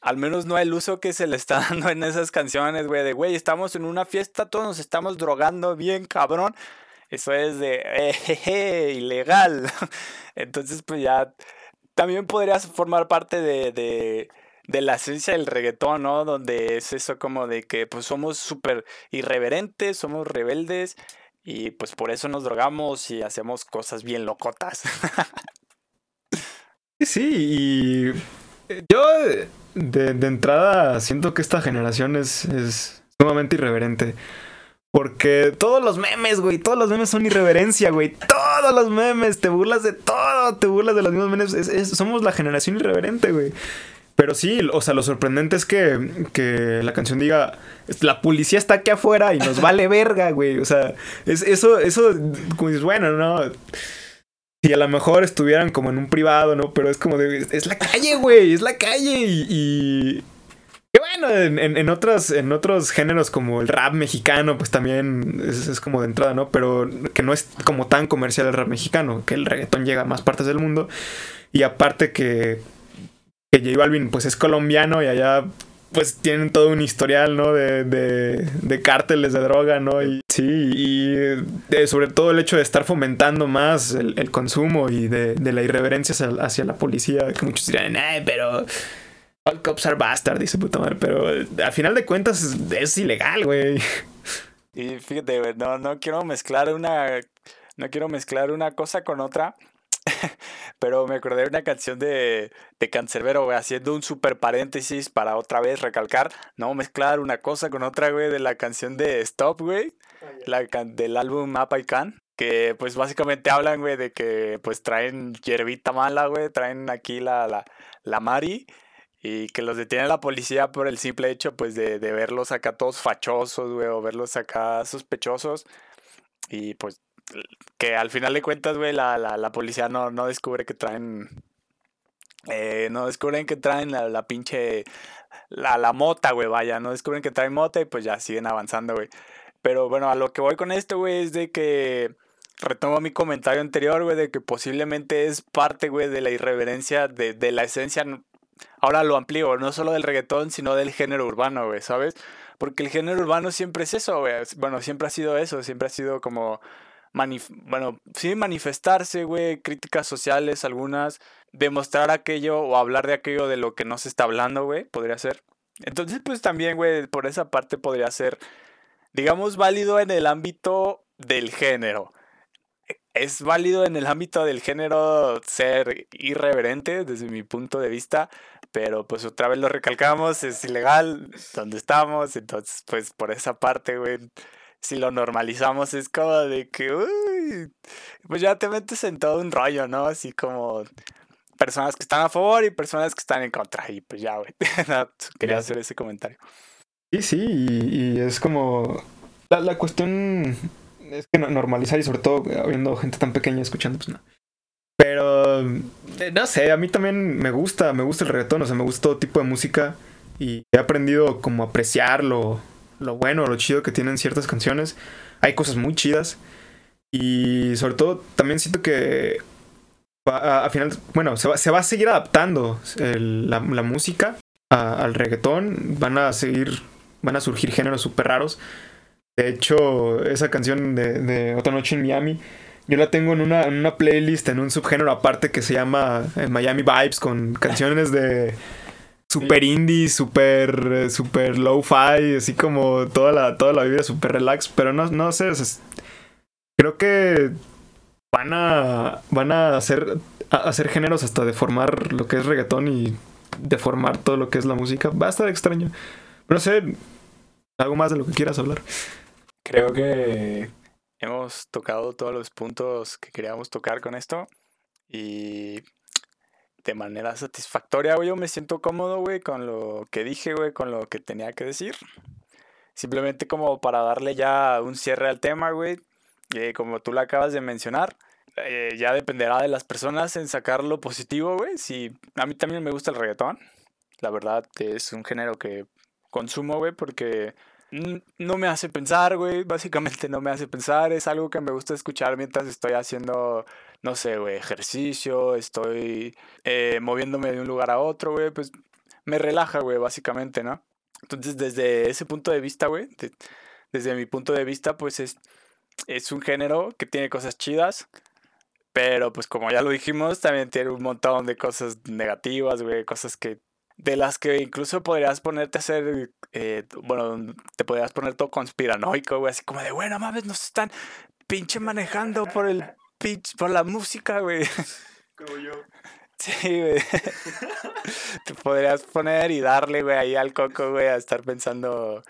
al menos no el uso que se le está [laughs] dando en esas canciones, güey, de, güey, estamos en una fiesta, todos nos estamos drogando bien, cabrón. Eso es de, eh, ilegal. [laughs] Entonces, pues ya, también podrías formar parte de, de, de, la esencia del reggaetón, ¿no? Donde es eso como de que, pues, somos súper irreverentes, somos rebeldes. Y pues por eso nos drogamos y hacemos cosas bien locotas. [laughs] sí, y yo de, de, entrada siento que esta generación es, es sumamente irreverente. Porque todos los memes, güey, todos los memes son irreverencia, güey. Todos los memes, te burlas de todo, te burlas de los mismos memes. Es, es, somos la generación irreverente, güey. Pero sí, o sea, lo sorprendente es que, que la canción diga, la policía está aquí afuera y nos vale verga, güey. O sea, es, eso, eso, dices, bueno, no si a lo mejor estuvieran como en un privado, ¿no? Pero es como de, es la calle, güey, es la calle y... Que bueno, en, en, en, otros, en otros géneros como el rap mexicano, pues también es, como de entrada, ¿no? Pero que no es como tan comercial el rap mexicano, que el reggaetón llega a más partes del mundo. Y aparte que, que J Balvin pues es colombiano y allá pues tienen todo un historial, ¿no? De, de, de cárteles de droga, ¿no? Y sí, y sobre todo el hecho de estar fomentando más el, consumo y de, la irreverencia hacia, hacia, la policía, que muchos dirán, ay, pero all cops are bastard, dice puta madre, pero a final de cuentas es, es ilegal, güey. Y fíjate, güey, no, no quiero mezclar una, no quiero mezclar una cosa con otra, [laughs] Pero me acordé de una canción de, de Cancerbero, güey, haciendo un super paréntesis para otra vez recalcar, no mezclar una cosa con otra, güey, de la canción de Stop, güey, yeah. la, del álbum Mapa y Can. Que pues básicamente hablan, güey, de que pues traen hierbita mala, güey, traen aquí la, la, la Mari y que los detiene la policía por el simple hecho pues de, de verlos acá todos fachosos, güey, o verlos acá sospechosos. Y pues que al final de cuentas, güey, la, la, la, policía no, no descubre que traen. Eh, no descubren que traen la, la pinche. La, la mota, güey, vaya. No descubren que traen mota y pues ya siguen avanzando, güey. Pero bueno, a lo que voy con esto, güey, es de que. Retomo mi comentario anterior, güey, de que posiblemente es parte, güey, de la irreverencia, de, de la esencia. Ahora lo amplío, no solo del reggaetón, sino del género urbano, güey, ¿sabes? Porque el género urbano siempre es eso, güey. Bueno, siempre ha sido eso, siempre ha sido como bueno, sí manifestarse, güey, críticas sociales algunas, demostrar aquello o hablar de aquello de lo que no se está hablando, güey, podría ser. Entonces, pues también, güey, por esa parte podría ser, digamos, válido en el ámbito del género. Es válido en el ámbito del género ser irreverente desde mi punto de vista, pero pues otra vez lo recalcamos, es ilegal donde estamos, entonces pues por esa parte, güey, si lo normalizamos es como de que, uy, pues ya te metes en todo un rollo, ¿no? Así como personas que están a favor y personas que están en contra. Y pues ya, güey. [laughs] quería hacer ese comentario. Sí, sí, y, es como. La, la, cuestión es que normalizar y sobre todo habiendo gente tan pequeña escuchando, pues no. Pero eh, no sé, a mí también me gusta, me gusta el reggaetón, o sea, me gusta todo tipo de música y he aprendido como a apreciar lo, lo bueno, lo chido que tienen ciertas canciones. Hay cosas muy chidas y sobre todo también siento que al final, bueno, se va, se va, a seguir adaptando la, música al reggaetón. Van a seguir, van a surgir géneros súper raros. De hecho, esa canción de, Otra Noche en Miami, yo la tengo en una, en una playlist, en un subgénero aparte que se llama eh, Miami Vibes, con canciones de super indie, super, super low-fi, así como toda la, toda la vida super relax. Pero no, no sé, creo que van a van a hacer hacer géneros hasta deformar lo que es reggaetón y deformar todo lo que es la música. Va a estar extraño. No sé, algo más de lo que quieras hablar. Creo que hemos tocado todos los puntos que queríamos tocar con esto y de manera satisfactoria, güey, yo me siento cómodo, güey, con lo que dije, güey, con lo que tenía que decir. Simplemente como para darle ya un cierre al tema, güey. Eh, como tú lo acabas de mencionar, eh, ya dependerá de las personas en sacar lo positivo, güey. Si a mí también me gusta el reggaetón. La verdad es un género que consumo, güey, porque no me hace pensar, güey. Básicamente no me hace pensar. Es algo que me gusta escuchar mientras estoy haciendo, no sé, güey, ejercicio, estoy eh, moviéndome de un lugar a otro, güey. Pues me relaja, güey, básicamente, ¿no? Entonces, desde ese punto de vista, güey, desde mi punto de vista, pues es es un género que tiene cosas chidas, pero pues como ya lo dijimos, también tiene un montón de cosas negativas, güey, cosas que de las que incluso podrías ponerte a hacer, eh, bueno, te podrías poner todo conspiranoico, güey, así como de, bueno, mames, nos están pinche manejando por el pitch, por la música, güey. [laughs] Como yo. Sí, güey. [laughs] te podrías poner y darle, güey, ahí al coco, güey, a estar pensando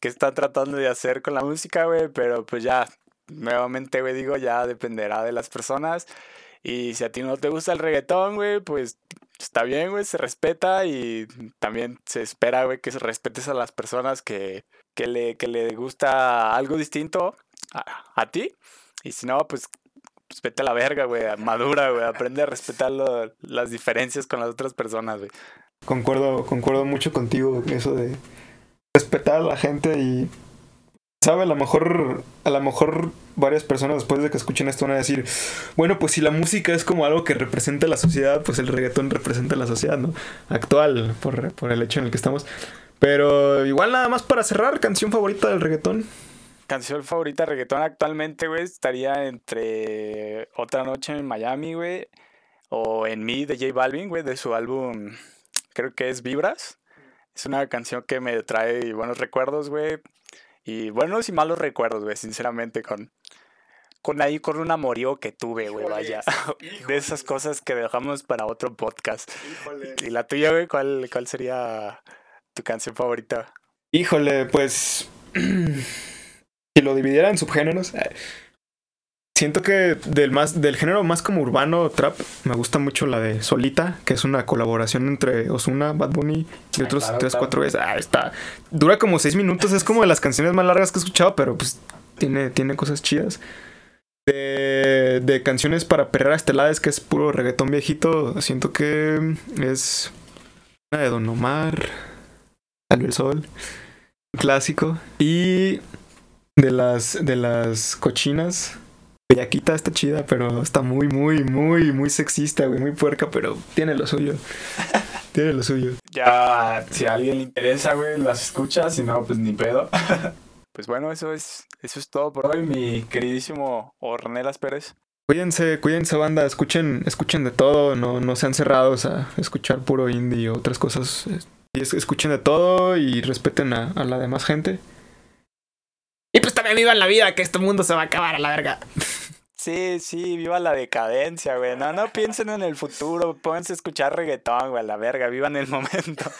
qué está tratando de hacer con la música, güey, pero pues ya, nuevamente, güey, digo, ya dependerá de las personas. Y si a ti no te gusta el reggaetón, güey, pues está bien, güey, se respeta y también se espera, güey, que respetes a las personas que, que, le, que le gusta algo distinto a, ti. Y si no, pues, pues, vete a la verga, güey, madura, güey, aprende a respetar las diferencias con las otras personas, güey. Concuerdo, concuerdo mucho contigo eso de respetar a la gente y sabe, a lo mejor, a lo mejor varias personas después de que escuchen esto van a decir, bueno, pues si la música es como algo que representa la sociedad, pues el reggaetón representa la sociedad, ¿no? Actual, por, por el hecho en el que estamos. Pero igual nada más para cerrar, canción favorita del reggaetón. Canción favorita de reggaetón actualmente, güey, estaría entre Otra Noche en Miami, güey, o En mí de J Balvin, güey, de su álbum, creo que es Vibras. Es una canción que me trae buenos recuerdos, güey. Y buenos y malos recuerdos, güey, sinceramente, con, con ahí, con un amorío que tuve, güey, vaya. [laughs] De esas cosas que dejamos para otro podcast. Y la tuya, güey, ¿cuál, ¿cuál sería tu canción favorita? Híjole, pues. [clears throat] si lo dividiera en subgéneros. Eh, siento que del más del género más como urbano trap me gusta mucho la de Solita, que es una colaboración entre Osuna, Bad Bunny y otros tres cuatro veces. Ah, está dura como seis minutos, es como de las canciones más largas que he escuchado, pero pues tiene tiene cosas chidas. De, de canciones para perrear esteladas, que es puro reggaetón viejito, siento que es una de Don Omar, Salió el Sol, clásico y de las de las cochinas Bellaquita está chida, pero está muy, muy, muy, muy sexista, güey, muy puerca, pero tiene lo suyo. [laughs] tiene lo suyo. Ya, si a alguien le interesa, güey, las escucha, si no, pues ni pedo. [laughs] pues bueno, eso es, eso es todo por hoy, mi queridísimo Ornelas Pérez. Cuídense, cuídense banda, escuchen, escuchen de todo, no, no sean cerrados a escuchar puro indie y otras cosas. Y escuchen de todo y respeten a, a la demás gente que vivan la vida, que este mundo se va a acabar a la verga. Sí, sí, viva la decadencia, güey. No, no piensen en el futuro, pónganse a escuchar reggaetón, güey, a la verga, vivan el momento. [laughs]